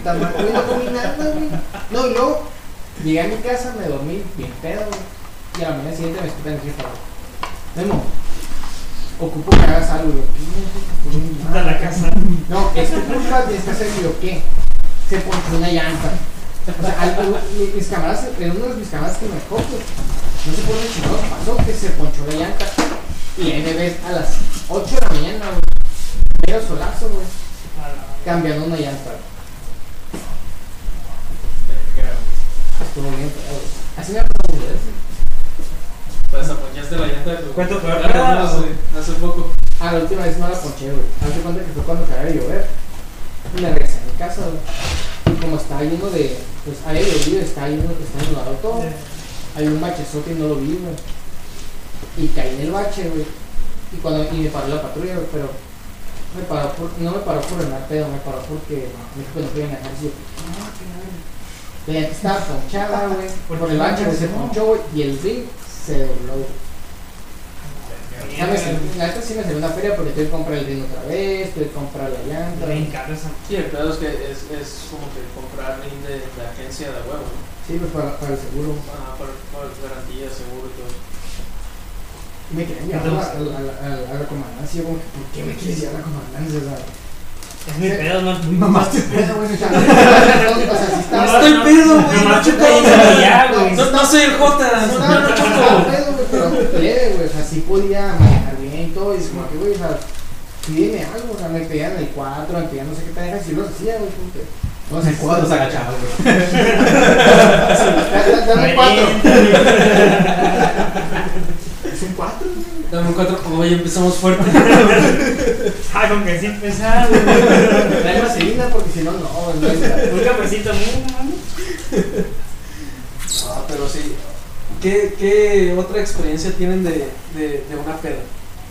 madre. Güey, no comí nada, güey. No, y luego llegué a mi casa, me dormí bien pedo, güey. Y a la mañana siguiente me escuchan el jefe, güey. Memo, ocupo que hagas algo, güey. ¿Qué? Puta la casa. No, es tu culpa, tienes que hacer yo qué. Se ponchó una llanta. O sea, algo, mi- mis camaradas, en uno de mis camaradas que me copió, no por qué chingados pasó que se ponchó la llanta. Y ahí me ves a las 8 de la mañana, güey. Medio solazo, güey. Cambiando una llanta. Estuvo bien, güey. Así me ha pasado muchas veces. Pues apoyaste la llanta de tu. ¿Cuánto fue? Ah, hace, hace poco. Ah, la última vez no la ponché, güey. Hazte cuenta que fue cuando acababa de llover. Y me regresé a mi casa, güey. Y como estaba lleno de. Pues había llovido, estaba lleno, estaba inundado todo. Hay un bachezote y no lo vi, güey. Y caí en el bache, güey. Y cuando y me paró la patrulla, güey, pero me paró por, no me paró por el pedo, me paró porque me dijo que no podía manejar. Y yo, no, que no. La llanta estaba ponchada, güey. Por el bache, güey, se ponchó, güey. Y el ring se dobló, güey. Ya me La neta sí me salió una feria porque tuve que comprar el ring otra vez, tuve que comprar la llanta. Bien caro esa. Sí, el pedo es que es, es como que comprar ring de, de agencia de huevo, ¿no? Sí, pues para, para el seguro. Ah, por, por garantía, seguro y todo. Me querían llevar a la, a, la, a, la, a la comandancia. Como que, ¿por qué me quieres llevar a la comandancia? O sea, Es mi pedo, no. Mamá, qué pedo, güey. Estoy pedo, güey, no choco. ya, güey. No, soy el Jota, No, choco. güey, pero leve, güey. O sea, sí podía manejar bien y todo. Y es como que, güey, o sea, pídeme algo. O sea, me pedían el 4, me pedían no sé qué pendejas. Y yo los hacía, güey. como que, No sé, Cuatro se agachaba, güey. Dame 4. Es un 4, Dame un cuatro. Oye, empezamos fuerte. Ah, con que sí güey. Trae vaselina porque si no, no. Un cafecito. Ah, pero sí. ¿Qué, ¿Qué otra experiencia tienen de, de, de una peda?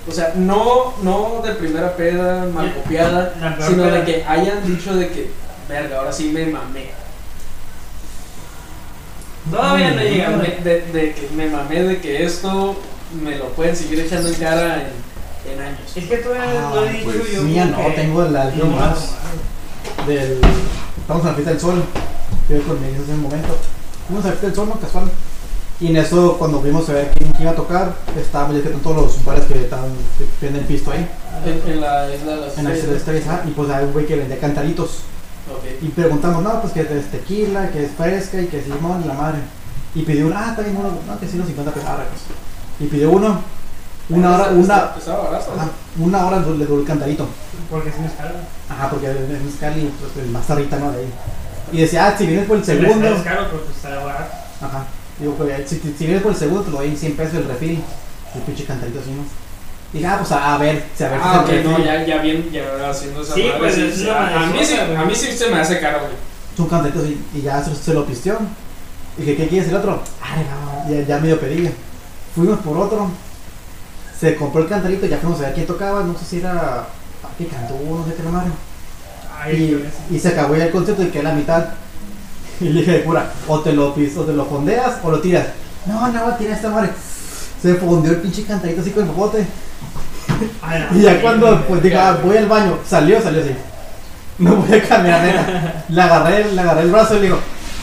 O sea, no, no de primera peda mal copiada, La peor sino peda. de que hayan dicho de que, verga, ahora sí me mamé. Todavía no llegamos. De, de- de que me mamé de que esto me lo pueden seguir echando en cara en, en años. Es que todavía no he dicho pues, yo. Mía no, tengo la no más más. del. Estamos en la fiesta del sol. Yo con mi hace un momento. Fuimos a la fiesta del sol, ¿no? Casual. Y en eso, cuando fuimos a ver quién, quién iba a tocar, estábamos ya que todos los bares que están que venden pisto ahí. En, en la isla de las En la isla de Estrellas. Estrellas, ah, y pues hay un güey que vendía cantaritos. Y preguntamos, no, pues que es tequila, que es fresca y que es limón y la madre. Y pidió ah, también uno, no, que sí, unos 50 pesos. Ah. Y pidió uno, una hora, una, ajá, una hora le duró el cantarito. Porque si me escala. Ajá, porque es mezcal y pues el más tarrita, ¿no? De ahí. Y decía, ah, si vienes por el segundo. Es caro, pero pues está barato. Ajá. Digo, pues, si, si vienes por el segundo, te lo doy en 100 pesos el refil. El pinche cantarito así, ¿no? Dije, ah, pues a, a ver, si a ver Ah, si es no, ya, ya bien, ya haciendo esa Sí, pues, es una a, a mí sí, a mí sí se me hace caro, güey. Es cantarito así, y ya se, se lo pisteó. Dije, ¿qué quieres el otro? Ay, no, ya, ya medio pedía. Fuimos por otro. Se compró el cantarito, ya fuimos a ver quién tocaba. No sé si era. ¿Qué cantó? No sé qué la madre. Ay, yo Y, y se acabó ya el concierto y quedé la mitad. Y le dije pura, o te lo pis, o te lo fondeas o lo tiras. No, no voy a tirar esta madre. Se fondeó el pinche cantarito así con el. Ay, no, Y ya cuando pues diga, voy al baño, salió, salió así. no voy a caminar, nena. Le agarré, le agarré el brazo y le digo,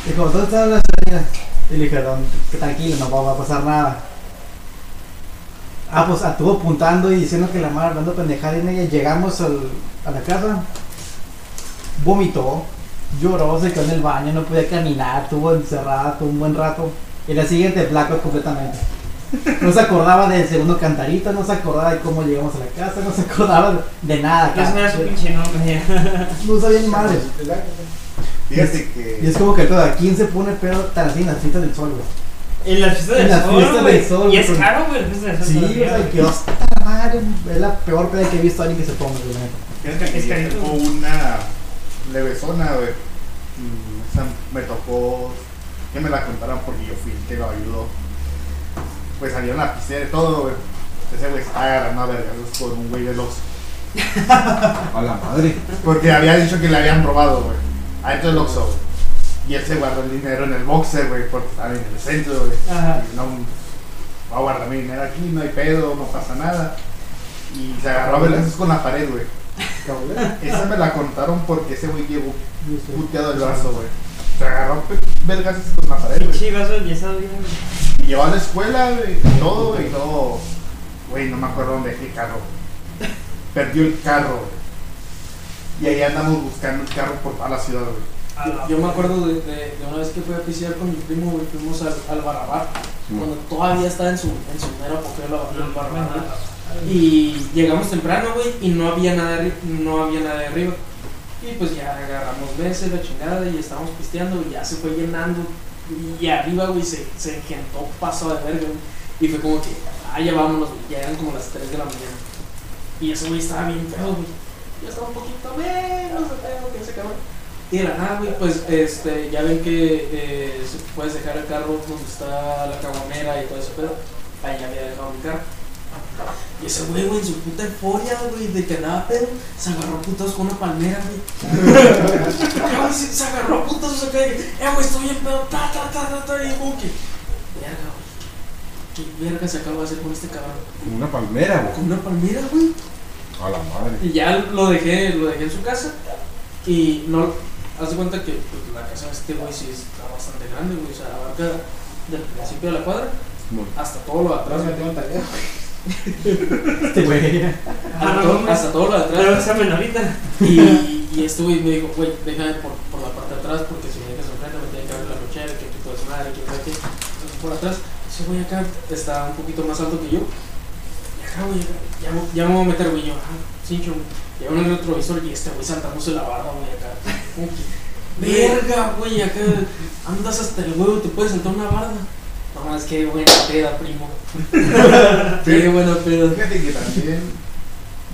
dijo, ¿dónde está la salida? Y le dije, "Don, que tranquilo, no va a pasar nada. Ah, pues estuvo apuntando y diciendo que la madre hablando pendejada y ella llegamos al, a la casa, vomitó, lloró, se quedó en el baño, no podía caminar, estuvo encerrada un buen rato. Y la siguiente, blanco completamente. No se acordaba del segundo cantarito, no se acordaba de cómo llegamos a la casa, no se acordaba de nada. Pinche nombre. No sabía ni madre. Fíjate Y que. es como que toda, ¿quién se pone pedo tan así en las fiestas del sol, güey? En la fiesta En del la sol, fiesta güey. del sol, Y es caro, güey, la fiesta del sol. Sí, o todavía, sea, güey. que hasta madre, es la peor peda que he visto a alguien que se ponga, güey, la que Es carito. tengo una levesona, güey. Mm, Esa me tocó que me la contaran porque yo fui el que lo ayudó. Pues salieron la piscina y todo, güey. Ese güey estaba agarrando a vergas con un güey de los. A la madre. Porque había dicho que le habían robado, güey. Adentro del Oxxo, güey. Y él se guardó el dinero en el boxer, güey, porque estaba en el centro, güey. Ajá. Y no, voy a guardar mi dinero aquí, no hay pedo, no pasa nada. Y se agarró a vergas con la pared, güey. Esa me la contaron porque ese güey llegó puteado el brazo, güey. Se agarró vergas con la pared, güey. Pinche vaso empiezado bien. Y llevó a la escuela, güey, y todo, güey, y todo. Güey, no me acuerdo dónde dejé el carro. Perdió el carro, güey. Y ahí andamos buscando el carro por toda la ciudad, güey. Yo, yo me acuerdo de, de, de una vez que fui a pisear con mi primo, güey, fuimos al, al Barabar, cuando todavía estaba en su, en su mero apogeo la el Barabar, güey. Y llegamos temprano, güey, y no había nada, no había nada de arriba. Y pues ya agarramos veces, la chingada, y estábamos pisteando, y ya se fue llenando. Y arriba, güey, se, se gentó paso de verga, güey. Y fue como que, ah, ya vámonos, güey, ya eran como las 3 de la mañana. Y ese güey estaba bien feo, güey. Yo estaba un poquito menos de feo que ese cabrón. Y de la nada, güey, pues este, ya ven que eh, puedes dejar el carro donde está la caguamera y todo eso, pero ahí ya había dejado mi carro. Y ese güey, güey, en su puta euforia, güey, de que andaba pedo, se agarró a putas con una palmera, güey. Se, se agarró a putas, acá, de que, eh, güey, estoy bien pedo, ta, ta, ta, ta, ta, y como que, verga, güey. ¿Qué verga se acaba de hacer con este cabrón? Como una palmera, güey. Con una palmera, güey. A la madre. Y ya lo dejé, lo dejé en su casa. Y no, haz de cuenta que pues, la casa de este güey sí está bastante grande, güey. O sea, abarca del principio de la cuadra hasta todo lo de atrás. güey. Este güey. Ah, Hasta, no, todo, hasta todo lo de Pero atrás. examen ahorita. Y, y este güey me dijo, güey, déjame por, por la parte de atrás porque si me dejas enfrente me tiene que abrir la cochera, que puto de su madre, que qué. Entonces por atrás, ese güey acá está un poquito más alto que yo. Y acá, güey, ya, me- ya me voy a meter, güey, yo, ah, cincho, en el retrovisor y este güey saltándose la barba, güey, acá. Como que, Verga, güey, acá andas hasta el huevo, te puedes saltar una barda. No, es que buena peda, primo. Qué buena peda. Fíjate que también.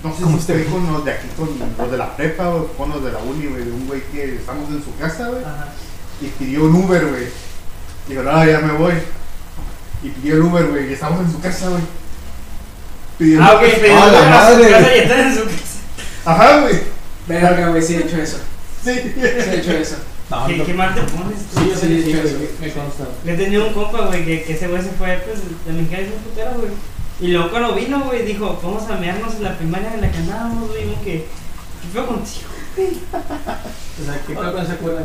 No sé ¿Cómo si este estoy con los de aquí, con los de la prepa o con los de la uni, güey. De un güey que estamos en su casa, güey. Ajá. Y pidió un Uber, güey. Digo, no, ya me voy. Y pidió el Uber, güey. Y estamos en su casa, güey. Pidió Ah, ok, pero ¡Ah, la a su madre! casa y están en su casa. Ajá, güey. Verga, güey, sí he hecho eso. Sí. Sí he hecho eso. No, ¿Qué, no. qué mal te pones? tú? Sí, yo sí, Sí, eso. güey, me consta. Yo tenía un compa, güey, que, que ese güey se fue, pues, de mexicano y putero, güey. Y luego cuando vino, güey, dijo, vamos a mearnos en la primaria en la que andábamos, güey, como que, ¿qué fue contigo? O sea, ¿qué con esa escuela?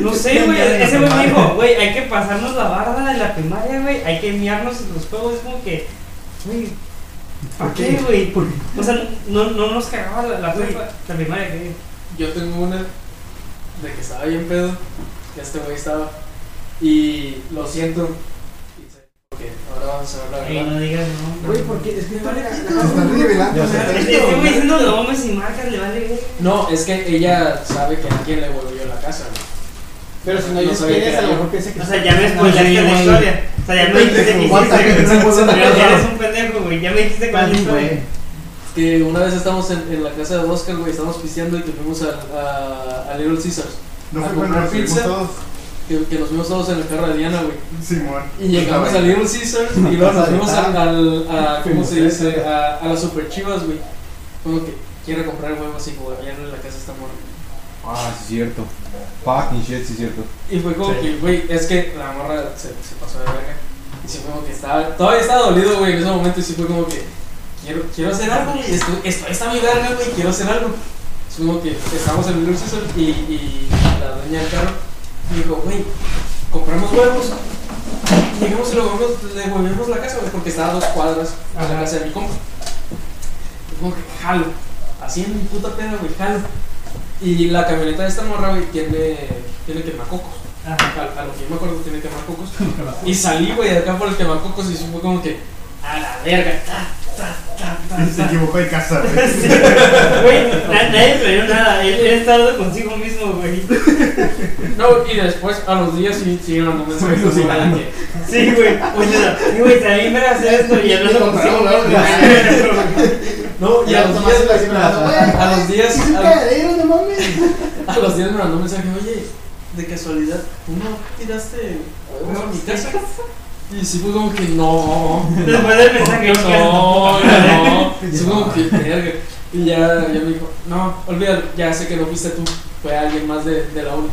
No sé, güey, ese güey me dijo, güey, hay que pasarnos la barda en la primaria, güey, hay que mearnos en los juegos, es como que, güey, ¿para ¿Por qué, güey? ¿Por O sea, no, no nos cagaba la, la, primaria, que Yo tengo una de que estaba bien pedo, que este güey estaba. Y lo siento. Porque ahora vamos a ver la verdad. no digas no. Güey, porque es que vale Se están revelando. Este este güey diciendo nombres y marcas le vale. No, es que ella sabe que a quién le volvió la casa, güey. Pero si no No dices sabía que a lo yo. mejor piensa que O sea, ya me sí, la güey. historia. O sea, ya me dijiste que ya eres un pendejo, güey. Ya me dijiste cuál es historia. Que una vez estamos en, en la casa de Oscar, güey, estábamos pisteando y que fuimos a, a, a Little Caesars. No A comprar pizza. Que, que nos fuimos todos en el carro de Diana, güey. Simón. Y llegamos a Little Caesars y luego nos fuimos al, al- a, ¿cómo se dice? A, a las Super Chivas, güey. Como que quiere comprar huevos y como allá en la casa está morra. Ah, sí, es cierto. Fucking shit, sí, es cierto. Y fue como Sí. que, güey, es que la morra se, se pasó de verga. Y sí fue como que estaba, todavía estaba dolido, güey, en ese momento. Y sí fue como que, quiero, quiero hacer algo, güey. Esto, esto está mi verga, güey, quiero hacer algo. Es como que estábamos en el Caesar y, y la dueña del carro dijo, güey, compramos huevos. Llegamos y luego vamos, le volvemos la casa, güey, porque estaba a dos cuadras a la casa de mi compa. Y como que jalo, así en mi puta peda, güey, jalo. Y la camioneta de esta morra, güey, tiene, tiene quemacocos. Ajá. A, a lo que yo me acuerdo tiene quemacocos. y salí, güey, de acá por el quemacocos y fue como que, a la verga, ta, ta, ta, ta, Se equivocó de casa, güey. Güey, na- nadie creyó nada. Él, él estaba consigo mismo, güey. No, y después a los días sí siguen mandando mensajes de que, Sí, güey. Oye, sí, güey, también me hacer esto y hablando consigo mismo. No, y a los días, a los días, a, no los días me mandó un mensaje, oye, de casualidad, ¿tú no tiraste a mi casa? Y sí fue como que no. Después del mensaje, no, no. Sí fue como que verga. Y ya, ya me dijo, no, olvídalo, ya sé que no fuiste tú, fue alguien más de, de la uni.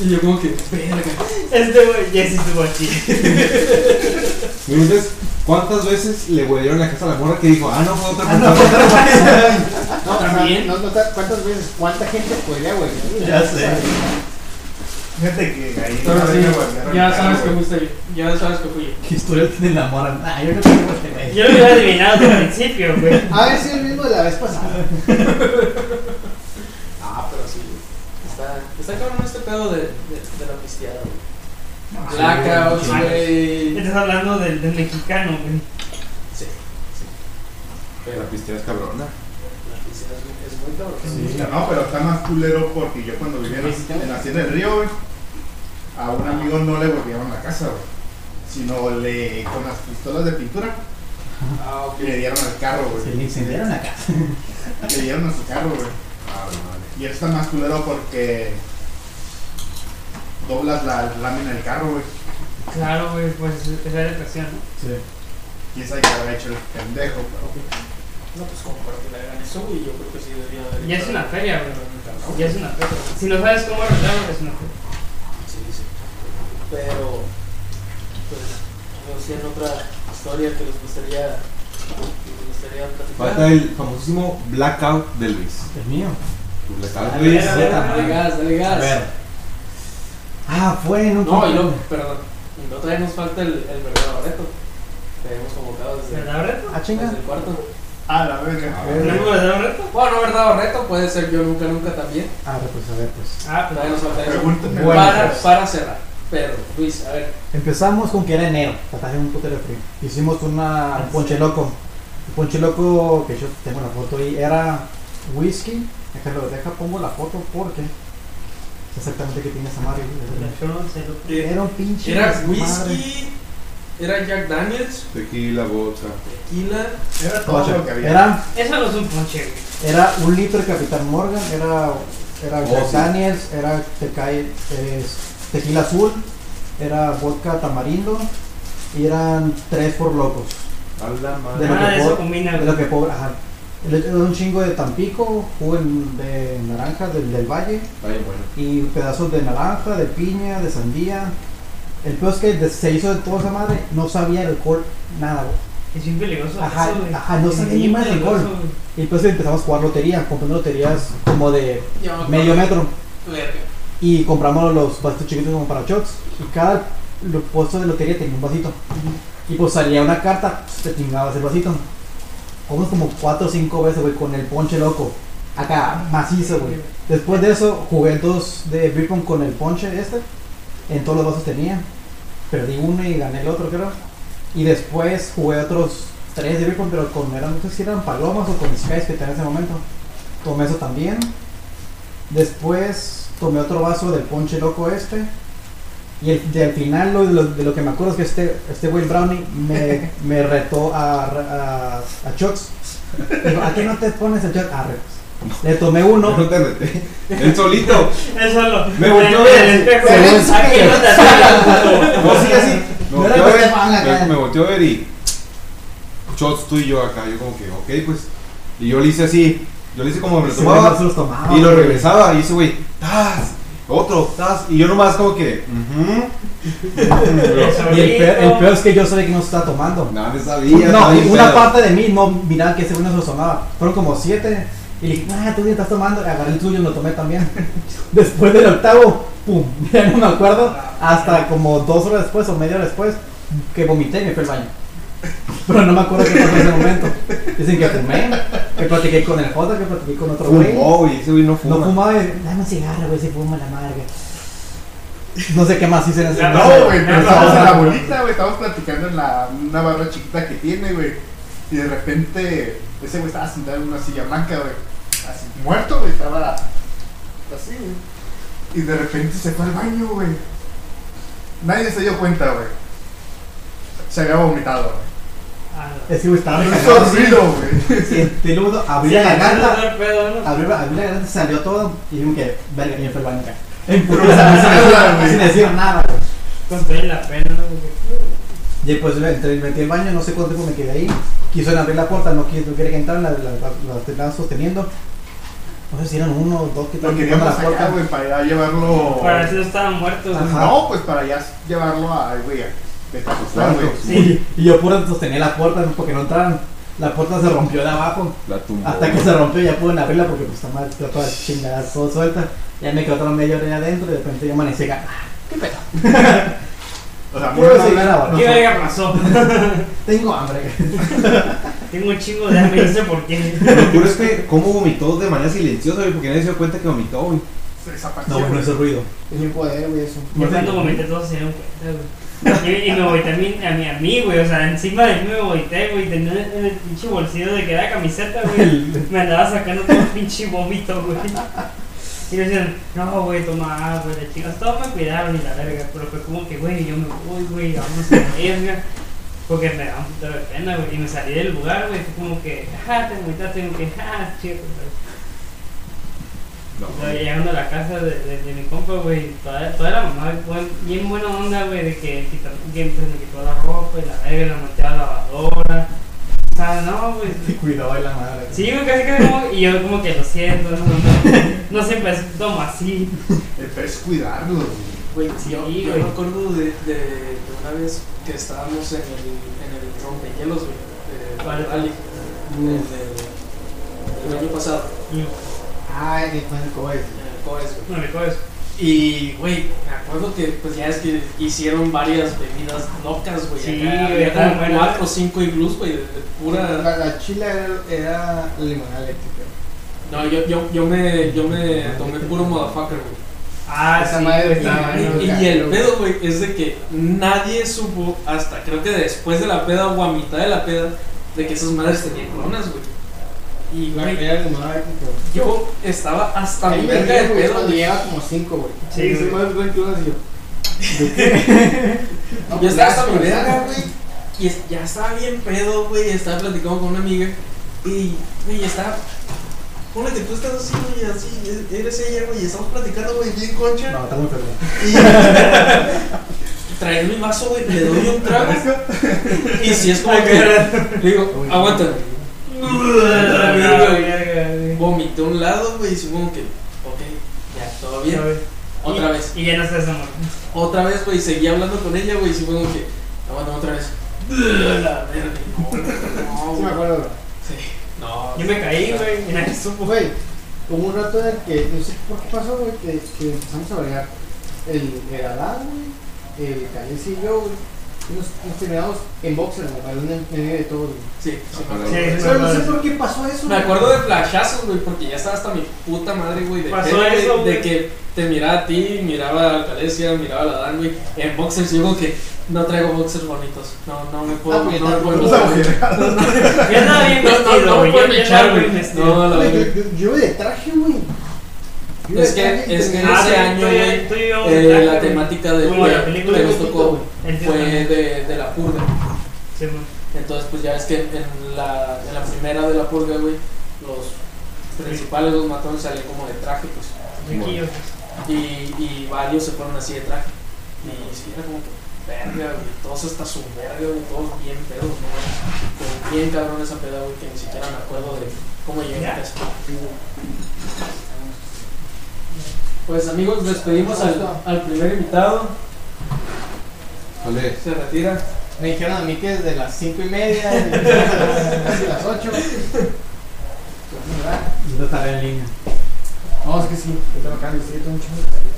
Y yo como que, verga. Este güey ya sí estuvo aquí. Entonces, ¿cuántas veces le huelearon la casa a la morra que dijo, ah, no, fue otra persona? No, También. No, no, no, ¿Cuántas veces? ¿Cuánta gente podría, güey? Ya sé. Fíjate que ahí. Pero sí, me ya sabes que fuiste yo, ya sabes que fui yo. ¿Qué historia tiene la mora? Ah, yo no tengo que tener. Yo lo hubiera adivinado desde el principio, güey. A ver si el mismo de la vez pasada. Está, está cabrón este pedo de, de, de la pisteada, güey. Blackouts, güey. Estás hablando del, del mexicano, güey. Sí, sí. Pero La pisteada es cabrona. la pisteada es, muy- cabrón. Sí, no, pero está más culero porque yo cuando vivía en, en la Hacienda del Río, güey, a un amigo no le volvieron la casa, güey. Sino le, con las pistolas de pintura, Ah, ok. le dieron al carro, Se güey. le incendiaron la casa. Le dieron a su carro, güey. Ah, vale. Y está más culero porque doblas la lámina del carro, güey. Claro, güey, pues es la depresión, ¿no? Sí. Quién sabe qué habrá hecho el pendejo, pero. No, pues como para que le hagan eso, güey, yo creo que sí debería haber. Ya es una feria, güey. Ya es una feria. Si no sabes cómo arreglarlo, es una feria. Sí, sí. Pero, pues, no sé, en otra historia que les gustaría, Falta el famosísimo blackout de Luis. El mío. Tu blackout, Dale, Luis. dale, dale gas, dale gas. A ver. Ah, fue en un No, y luego, perdón, y no todavía nos falta el, el verdadero reto. Que hemos convocado desde, ¿Verdad, reto? Ah, chinga. desde el cuarto. Ah, la verga. A ¿No ver. es verdad reto? Bueno, no verdadero reto, puede ser yo nunca, nunca también. Ah, pues a ver, pues. Ah, pues Todavía nos falta eso. Pregúntame. Bueno, para, pues. para cerrar. Pero, Luis, a ver, Empezamos con que era enero, un putero de frío. Hicimos una, un ponche loco. El ponche loco, que yo tengo la foto ahí, era whisky. Déjalo, deja, pongo la foto porque es exactamente qué tiene esa madre. Era un pinche. era madre. whisky, era Jack Daniels, Tequila, vodka. tequila. Era todo lo que había. Era, Eso no es un ponche, era un litro de Capitán Morgan, era, era Oh, Jack sí. Daniels, era tecai- es tequila azul, era vodka tamarindo y eran tres por locos. De lo Nada que de eso puedo- combina, De güey. lo que pobre, ajá. Un chingo de Tampico, jugo de naranja del, del valle Vaya, bueno. y pedazos de naranja, de piña, de sandía. El peor es que se hizo de toda esa madre, no sabía el alcohol, nada, güey. Es bien peligroso. Ajá, eso, güey. ajá, no Es sabía ni más alcohol. Y después empezamos a jugar lotería, comprando loterías como de medio metro. Verga. Y compramos los vasitos chiquitos como para shots. Y cada puesto de lotería tenía un vasito. Y pues salía una carta, pues, te chingabas el vasito. Jugamos como 4 o 5 veces, güey, con el ponche loco. Acá, macizo, güey. Después de eso, jugué dos de beer pong con el ponche este. En todos los vasos tenía. Perdí uno y gané el otro, creo. Y después jugué otros tres de beer pong, pero con, eran, no sé si eran palomas o con skies que tenía en ese momento. Tomé eso también. Después tomé otro vaso del ponche loco este. Y el- de al final lo, de lo, de lo que me acuerdo es que este, este Will Brownie me, me retó a, a, a shots. Dijo, ¿a qué no te pones el? Arre, pues. Le tomé uno. No te reté. Él solito. Es solo. Me volteó a ver. El espejo. Aquí no te acercas, No, sí, así. Me No ver, acá. me, me volteó a ver y. Shots tú y yo acá. Yo como que, ok, pues. Y yo le hice así. Yo le hice como me lo no tomaba. se los tomaba, Y lo regresaba. Y ese güey, ¡tas! Otro, ¡tas! Y yo nomás como que, "Ujú". Y el peor, el peor es que yo sabía que no se estaba tomando. Nada, me sabía. No, bien una pedo. parte de mí no miraba que ese güey no se los tomaba. Fueron como siete. Y le dije, ah, tú ya estás tomando. Agarré el suyo y lo tomé también. Después del octavo, pum, ya no me acuerdo. Hasta como dos horas después o media hora después, que vomité y me fui al baño. Pero no me acuerdo qué pasó en ese momento. Dicen que fumé, que platiqué con el J, que platiqué con otro güey. Fumó, güey, ese güey no fuma. No fumaba, dame un cigarro, güey, si fuma la madre. No sé qué más hice en ese No, güey, pero estábamos en la bolita, güey, estábamos platicando en la, una barra chiquita que tiene, güey. Y de repente, ese güey estaba sentado en una silla blanca, güey. Así, muerto, güey, estaba así, güey. Y de repente se fue al baño, güey. Nadie se dio cuenta, güey. Se había vomitado, güey. Ah. Ese güey estaba ruido, güey. Sí, y luego abrí Sí, la garganta, abrí, la garganta, salió todo y dije que, verga, y me fue al baño acá. En puro sin, decir, nada, güey. Con toda la pena, ¿no? Porque- Y pues metí al baño, no sé cuánto tiempo me quedé ahí. Quiso abrir la puerta, no, quería que entraran, la, la, la, la estaban sosteniendo. No sé si eran uno o dos que Lo estaban queríamos tocando la acá, puerta. güey, para ya llevarlo. Para eso estaban muertos. Ajá. No, pues para ya llevarlo a, güey, güey. Sí. Y, yo puro sostenía la puerta porque no entraran. La puerta se rompió de abajo. La tumbó. Hasta que se rompió ya pude abrirla porque pues está mal, está toda chingada, todo suelta. Ya me quedó otra media hora adentro y de repente yo amanecí acá. Ah, ¿Qué pedo? O sea, ¿Qué muy ahora? ¿Qué verga pasó? Tengo hambre. Tengo un chingo de hambre, no sé por qué. Lo peor es que, ¿cómo vomitó de manera silenciosa, güey? Porque nadie se dio cuenta que vomitó, güey. se desapareció. No, bueno, güey. ese ruido. Es un poder, güey, eso. Yo cuando vomité todos se dieron cuenta, güey. Y, me a mí, a mí, a mí, güey. O sea, encima de mí me vomité, güey. Tenía en el pinche bolsillo de que era camiseta, güey. Me andaba sacando todo el pinche vómito, güey. Y me decían, no, güey, toma agua, de chicas. Todos me cuidaron y la verga. Pero fue como que, güey, yo me voy, güey, vamos a verga. Porque me daba un putero de pena, güey. Y me salí del lugar, güey. Fue como que, ah, te vomitaste, tengo que, ah, chido, güey. No. Llegando a la casa de, de, de mi compa, güey, toda, toda la mamá, buen- bien buena onda, güey, de que, que pues, me quitó la ropa y la verga, la a la lavadora. O sea, no, güey. Cuidado de la madre. Sí, güey, casi casi como, y yo como que lo siento, no, no, no siempre es como así. El peor es cuidarlo, güey. Güey, Sí, yo, güey. yo me acuerdo de, de, de una vez que estábamos en el, en el rompehielos, güey, de. Rally, el, del- el año pasado, Ay, que fue en el cohete. en el COES, güey. No me coges. Y, güey, me acuerdo que, pues ya es que hicieron varias bebidas locas, güey. Sí, acá había estaban como cuatro o cinco iglús, güey, de, de pura... La, la chila era, era limonada eléctrica. No, yo, yo, yo, me, yo me tomé puro motherfucker, güey. Ah, Esa sí, madre estaba- Y, y- el pedo, güey, es de que nadie supo hasta creo que después de la peda o a mitad de la peda de que esas madres tenían coronas, güey. Y, güey, yo estaba hasta mi verga de pedo, llegaba como 5, güey. Sí, güey. y yo. Yo estaba hasta mi pues, verga, güey. Y ya estaba bien pedo, güey. Estaba platicando con una amiga. Y, güey, estaba. Ponle que tú estás así, güey, así. Eres ella, güey. Y estamos platicando, güey, bien concha. No, está muy enfermo. Y trae mi vaso, güey, le doy un trago. y si es como que. Le digo, aguanta. Vomité a un lado, güey, y supongo que. Ok, ya, todo bien. Otra Y- vez. Y ya no estás amor. Otra vez, güey, seguí hablando con ella, güey, y supongo que. Aguanta otra vez. La verga. No, Sí, me acuerdo. Sí. No. Yo me caí, güey, y nadie supo. Güey, hubo un rato en el que, no sé por qué pasó, güey, que, que empezamos a bregar el, el Adán, güey, el Calice y yo, güey. Nos, nos terminamos en boxer, en medio de todo, güey. Sí, sí, me Sí, acuerdo. sí, Pero no sé por qué pasó eso, Me güey. acuerdo de flashazos, güey, porque ya estaba hasta mi puta madre, güey, de, Pasó ver, eso, de que te miraba a ti, miraba a Calesia, miraba a la Dan, güey, en boxers, yo digo que no traigo boxers bonitos, no, no me puedo, Ah, no me puedo, tampoco. No. Yo andaba bien no, no, vestido, no güey. puedo yo echar, bien güey, vestido. no, la Güey, verdad. yo, yo, yo iba de traje, güey. Yo Es que- traje y es que tenía- ese tú- año, tú- güey, tú íbamos de Eh, la güey. temática de, Como la película que nos tocó güey. Fue de, de la purga. Sí. Entonces, pues ya es que en la, en la primera de la purga, güey, los principales, los matones salían como de traje, pues. Riquillos. Y, y varios se fueron así de traje. Y sí, era como que, verga, güey, todos hasta su verga, güey, todos bien pedos, ¿no? Como bien cabrón esa peda, güey, que ni siquiera me acuerdo de cómo llegué a casa. Pues amigos, despedimos al, al primer invitado. Vale. Se retira. Me dijeron a mí que desde las 5 y media, y casi las 8. Y no tarea en línea. No, es que sí, sí, tengo un chingo de tarea.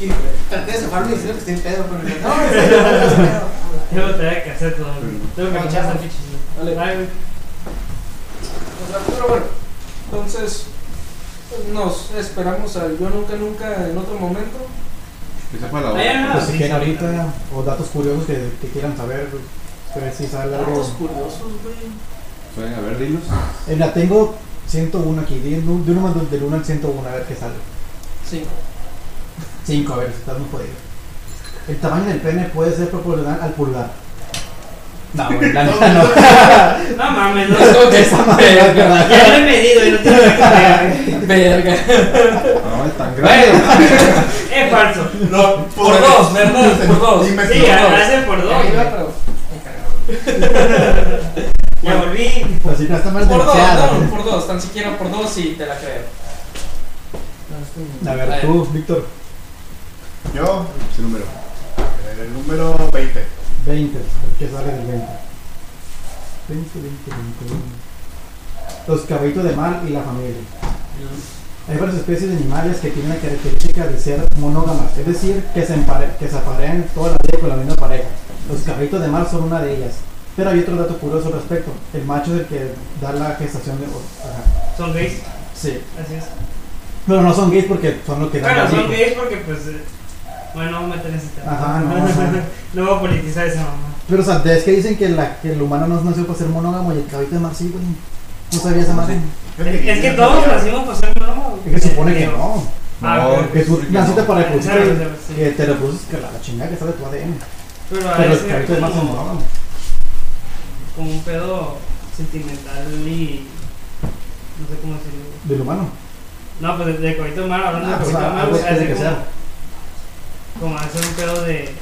Y traté de zafarme diciendo que estoy en pedo, pero no, no, es pedo. Tengo tarea que hacer todo. Tengo que No, pasar chavo. fichas. Dale. Ay, güey. O sea, pero bueno, entonces nos esperamos al yo nunca nunca en otro momento. Que sepa la no. Pues si quieren ahorita, o datos curiosos que, que quieran saber. A ver si sale algo. Datos curiosos, güey. Pueden, A ver, dilos. Eh, la tengo 101 aquí, de, de un número del 1 al 101, a ver qué sale. Sí. 5, a ver, si estás muy jodido. El tamaño del pene puede ser proporcional al pulgar. No, güey, la neta no. No mames, no. Esa madre no es verdad. Ya lo he medido y no tiene nada que ver. Verga. No, es tan grande. Es falso. No, Por dos, ¿verdad? Por dos. Dime Sí, hace por dos. Cagaron. Ya volví. Pues sí, no está mal Por dos, no, por dos, tan siquiera por dos y te la creo. A ver, tú, Víctor, Yo, Ese número. el número 20. 20, ¿qué sale del 20? 20, 20, 20, 20. Los caballitos de mar y la familia. Hay varias especies de animales que tienen la característica de ser monógamas, es decir, que se, empare- que se aparean toda la vida con la misma pareja. Los caballitos de mar son una de ellas. Pero hay otro dato curioso al respecto. El macho es el que da la gestación de... Ajá. Son gays. Sí. Así es. Pero no son gays porque son los que dan Claro, son gays porque pues. eh, Bueno, no voy a meter en ese tema. Ajá, no. No voy a politizar esa mamá. Pero o sea, es que dicen que, la, que el humano no nació para ser monógamo y el caballito de mar sí, güey. No sabía esa madre. Es, es que todos nacimos para ser monógamos. Es que supone que no. Ah, No. Que tú naciste para reproducir, que, que te reproduces que la chingada que sale de tu ADN. Pero a Pero el mar son como, monógamos. como un pedo sentimental y. No sé cómo decirlo. Del humano. No, pues de, de caballito de mar, hablando Ah, de pues, como, hacer un pedo de.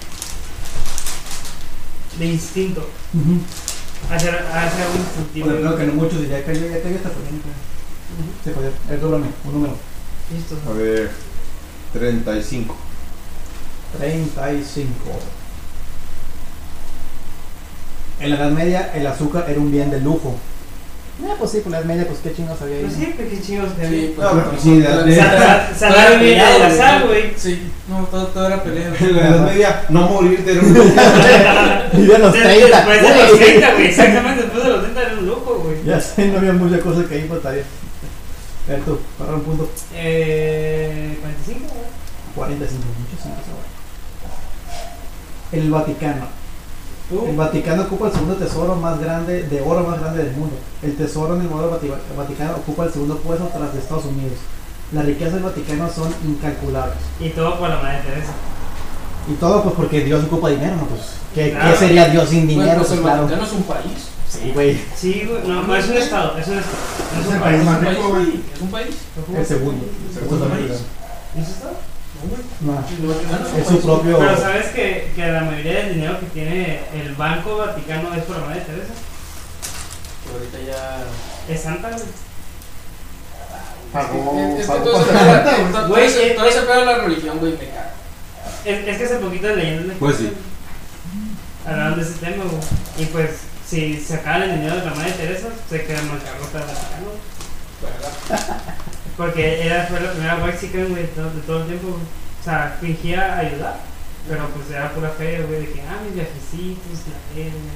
de instinto. Hacer, hacer un instintivo. Bueno, creo que no muchos dirían que ya cayó esta polémica. Se joder. A ver, dóblame, un número. Listo. A ver. 35. 35. En la Edad Media, el azúcar era un bien de lujo. Ah, pues sí, por la Edad Media, pues qué chingados había ahí. Pues sí, pues qué chingos había. No, pero sí, la- de- Salario de la sal, güey. Sí, no, todo, todo era pelea. La Edad Media, no morirte era un Vive a los Des- 30. Después de los güey. 30, güey. Exactamente, después de los 30 era un lujo, güey. Ya sé, no había mucha cosa que ahí faltaría. A ver tú, para un punto. Eh. 45, güey. 45, muchos cinco ahora. El Vaticano. Tú, El Vaticano ocupa el segundo tesoro más grande, de oro más grande del mundo. El tesoro en el oro Vati- Vaticano ocupa el segundo puesto tras de Estados Unidos. Las riquezas del Vaticano son incalculables. Y todo por la madre Teresa. Y todo pues porque Dios ocupa dinero, ¿no? Pues, ¿qué, Claro. qué sería Dios sin bueno, dinero? pues Pues, el claro. Vaticano es un país. Sí, güey. Sí, güey. No, no es un estado, es un estado. No es Es un el país. país más Es un rico, país. Es un país. El segundo. El Segundo segundo país. país. ¿No es estado? Vaticano es su propio. Pero sabes que, que la mayoría del dinero que tiene el Banco Vaticano es por la madre Teresa. Que ahorita ya. Es santa, güey. Pagó. Es que todo pedo- todo ese- eh, pedo de la religión, güey, me caga. Es, es que hace poquito leyendas Pues sí. hablaron de ese tema, güey. Y pues, si sacaban el dinero de la madre Teresa, se queda en bancarrota el Vaticano. ¿verdad? Porque era, fue la primera white chicken, güey, de todo, de todo el tiempo. O sea, fingía ayudar, pero pues era pura fe, güey, de que, ah, mis viajecitos, la verga.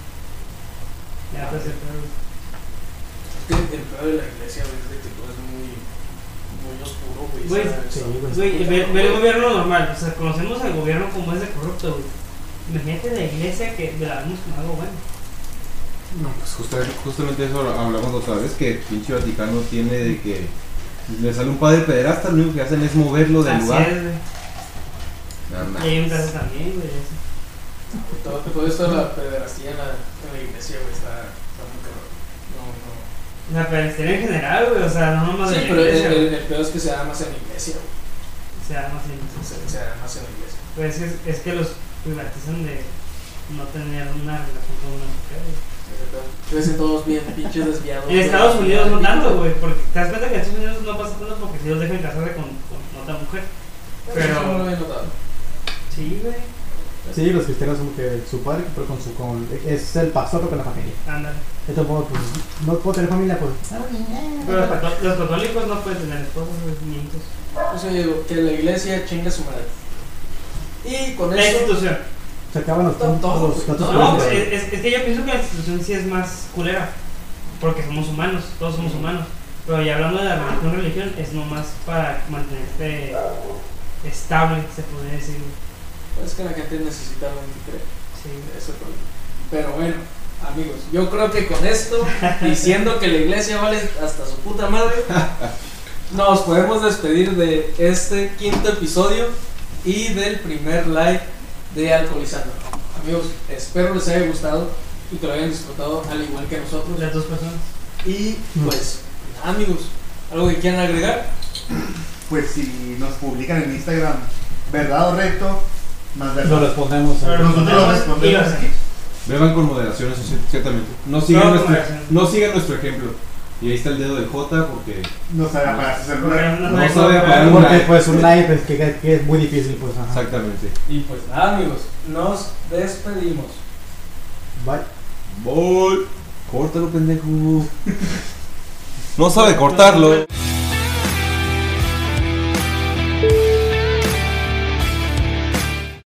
Ya, pues el pedo. Es que el pedo de la iglesia, güey, es de que todo es muy. muy oscuro, güey. Güey, sí, ve, ve el gobierno normal, o sea, conocemos al gobierno como es de corrupto, güey. Imagínate la iglesia que la vemos como algo bueno. No, pues justamente, justamente eso hablamos otra vez, que el pinche Vaticano tiene de que le sale un padre pederasta, lo único que hacen es moverlo del Así lugar. es, güey. Nada Y hay un más. caso también, güey. eso. Todo, todo esto de la pederastía en la, en la iglesia, güey, está, está muy cabrón. No, no. Pero historia en general, güey, o sea, no nomás Sí, de la pero el, iglesia, el, güey. el pedo es que se da más en la iglesia, güey. O sea, no sé. Se, se da más en la iglesia. Pues es, que- es que los privatizan de no tener una relación con una mujer, güey. Crecen todos bien pinches desviados. En. Estados Unidos no tanto, güey, porque te das cuenta que en Estados Unidos no pasa tanto porque si los dejan casarse con, con otra mujer. Pero eso no lo había notado. sí, güey. Sí, los cristianos como que su padre, pero con su, con, es el pastor pero con la familia. Ándale. Esto puedo, pues, no puedo tener familia, pues. Pero los, cató- los católicos no pueden tener esposos nietos. O sea, digo, que la iglesia chinga su madre. Y con La eso. institución. Se acaban los Todo, puntos, los gatos No, pues, es, es que yo pienso que la institución sí es más culera. Porque somos humanos, todos somos humanos. Pero ya hablando de la religión, religión es nomás para mantenerte estable, se podría decir. Es que la gente necesita alguien que cree. Sí. Ese es el problema. Pero bueno, amigos, yo creo que con esto, diciendo que la iglesia vale hasta su puta madre, nos podemos despedir de este quinto episodio y del primer live de Alcoholizando. Amigos, espero les haya gustado y que lo hayan disfrutado al igual que nosotros. Las dos personas. Y pues, amigos, ¿algo que quieran agregar? Pues si nos publican en Instagram, verdad o recto, más Lo verdad. respondemos. Pero ¿eh? Nosotros lo lo respondemos. Beban con moderación, eso sí, ciertamente. No sigan, No, nuestro, no sigan nuestro ejemplo. Y ahí está el dedo de J porque No sabe apagar su celular. No, no sabe apagar un Porque pues un live es que, que es muy difícil, pues. Ajá. Exactamente. Y pues nada, amigos, nos despedimos. Bye. Bol. Córtalo, pendejo. No sabe cortarlo.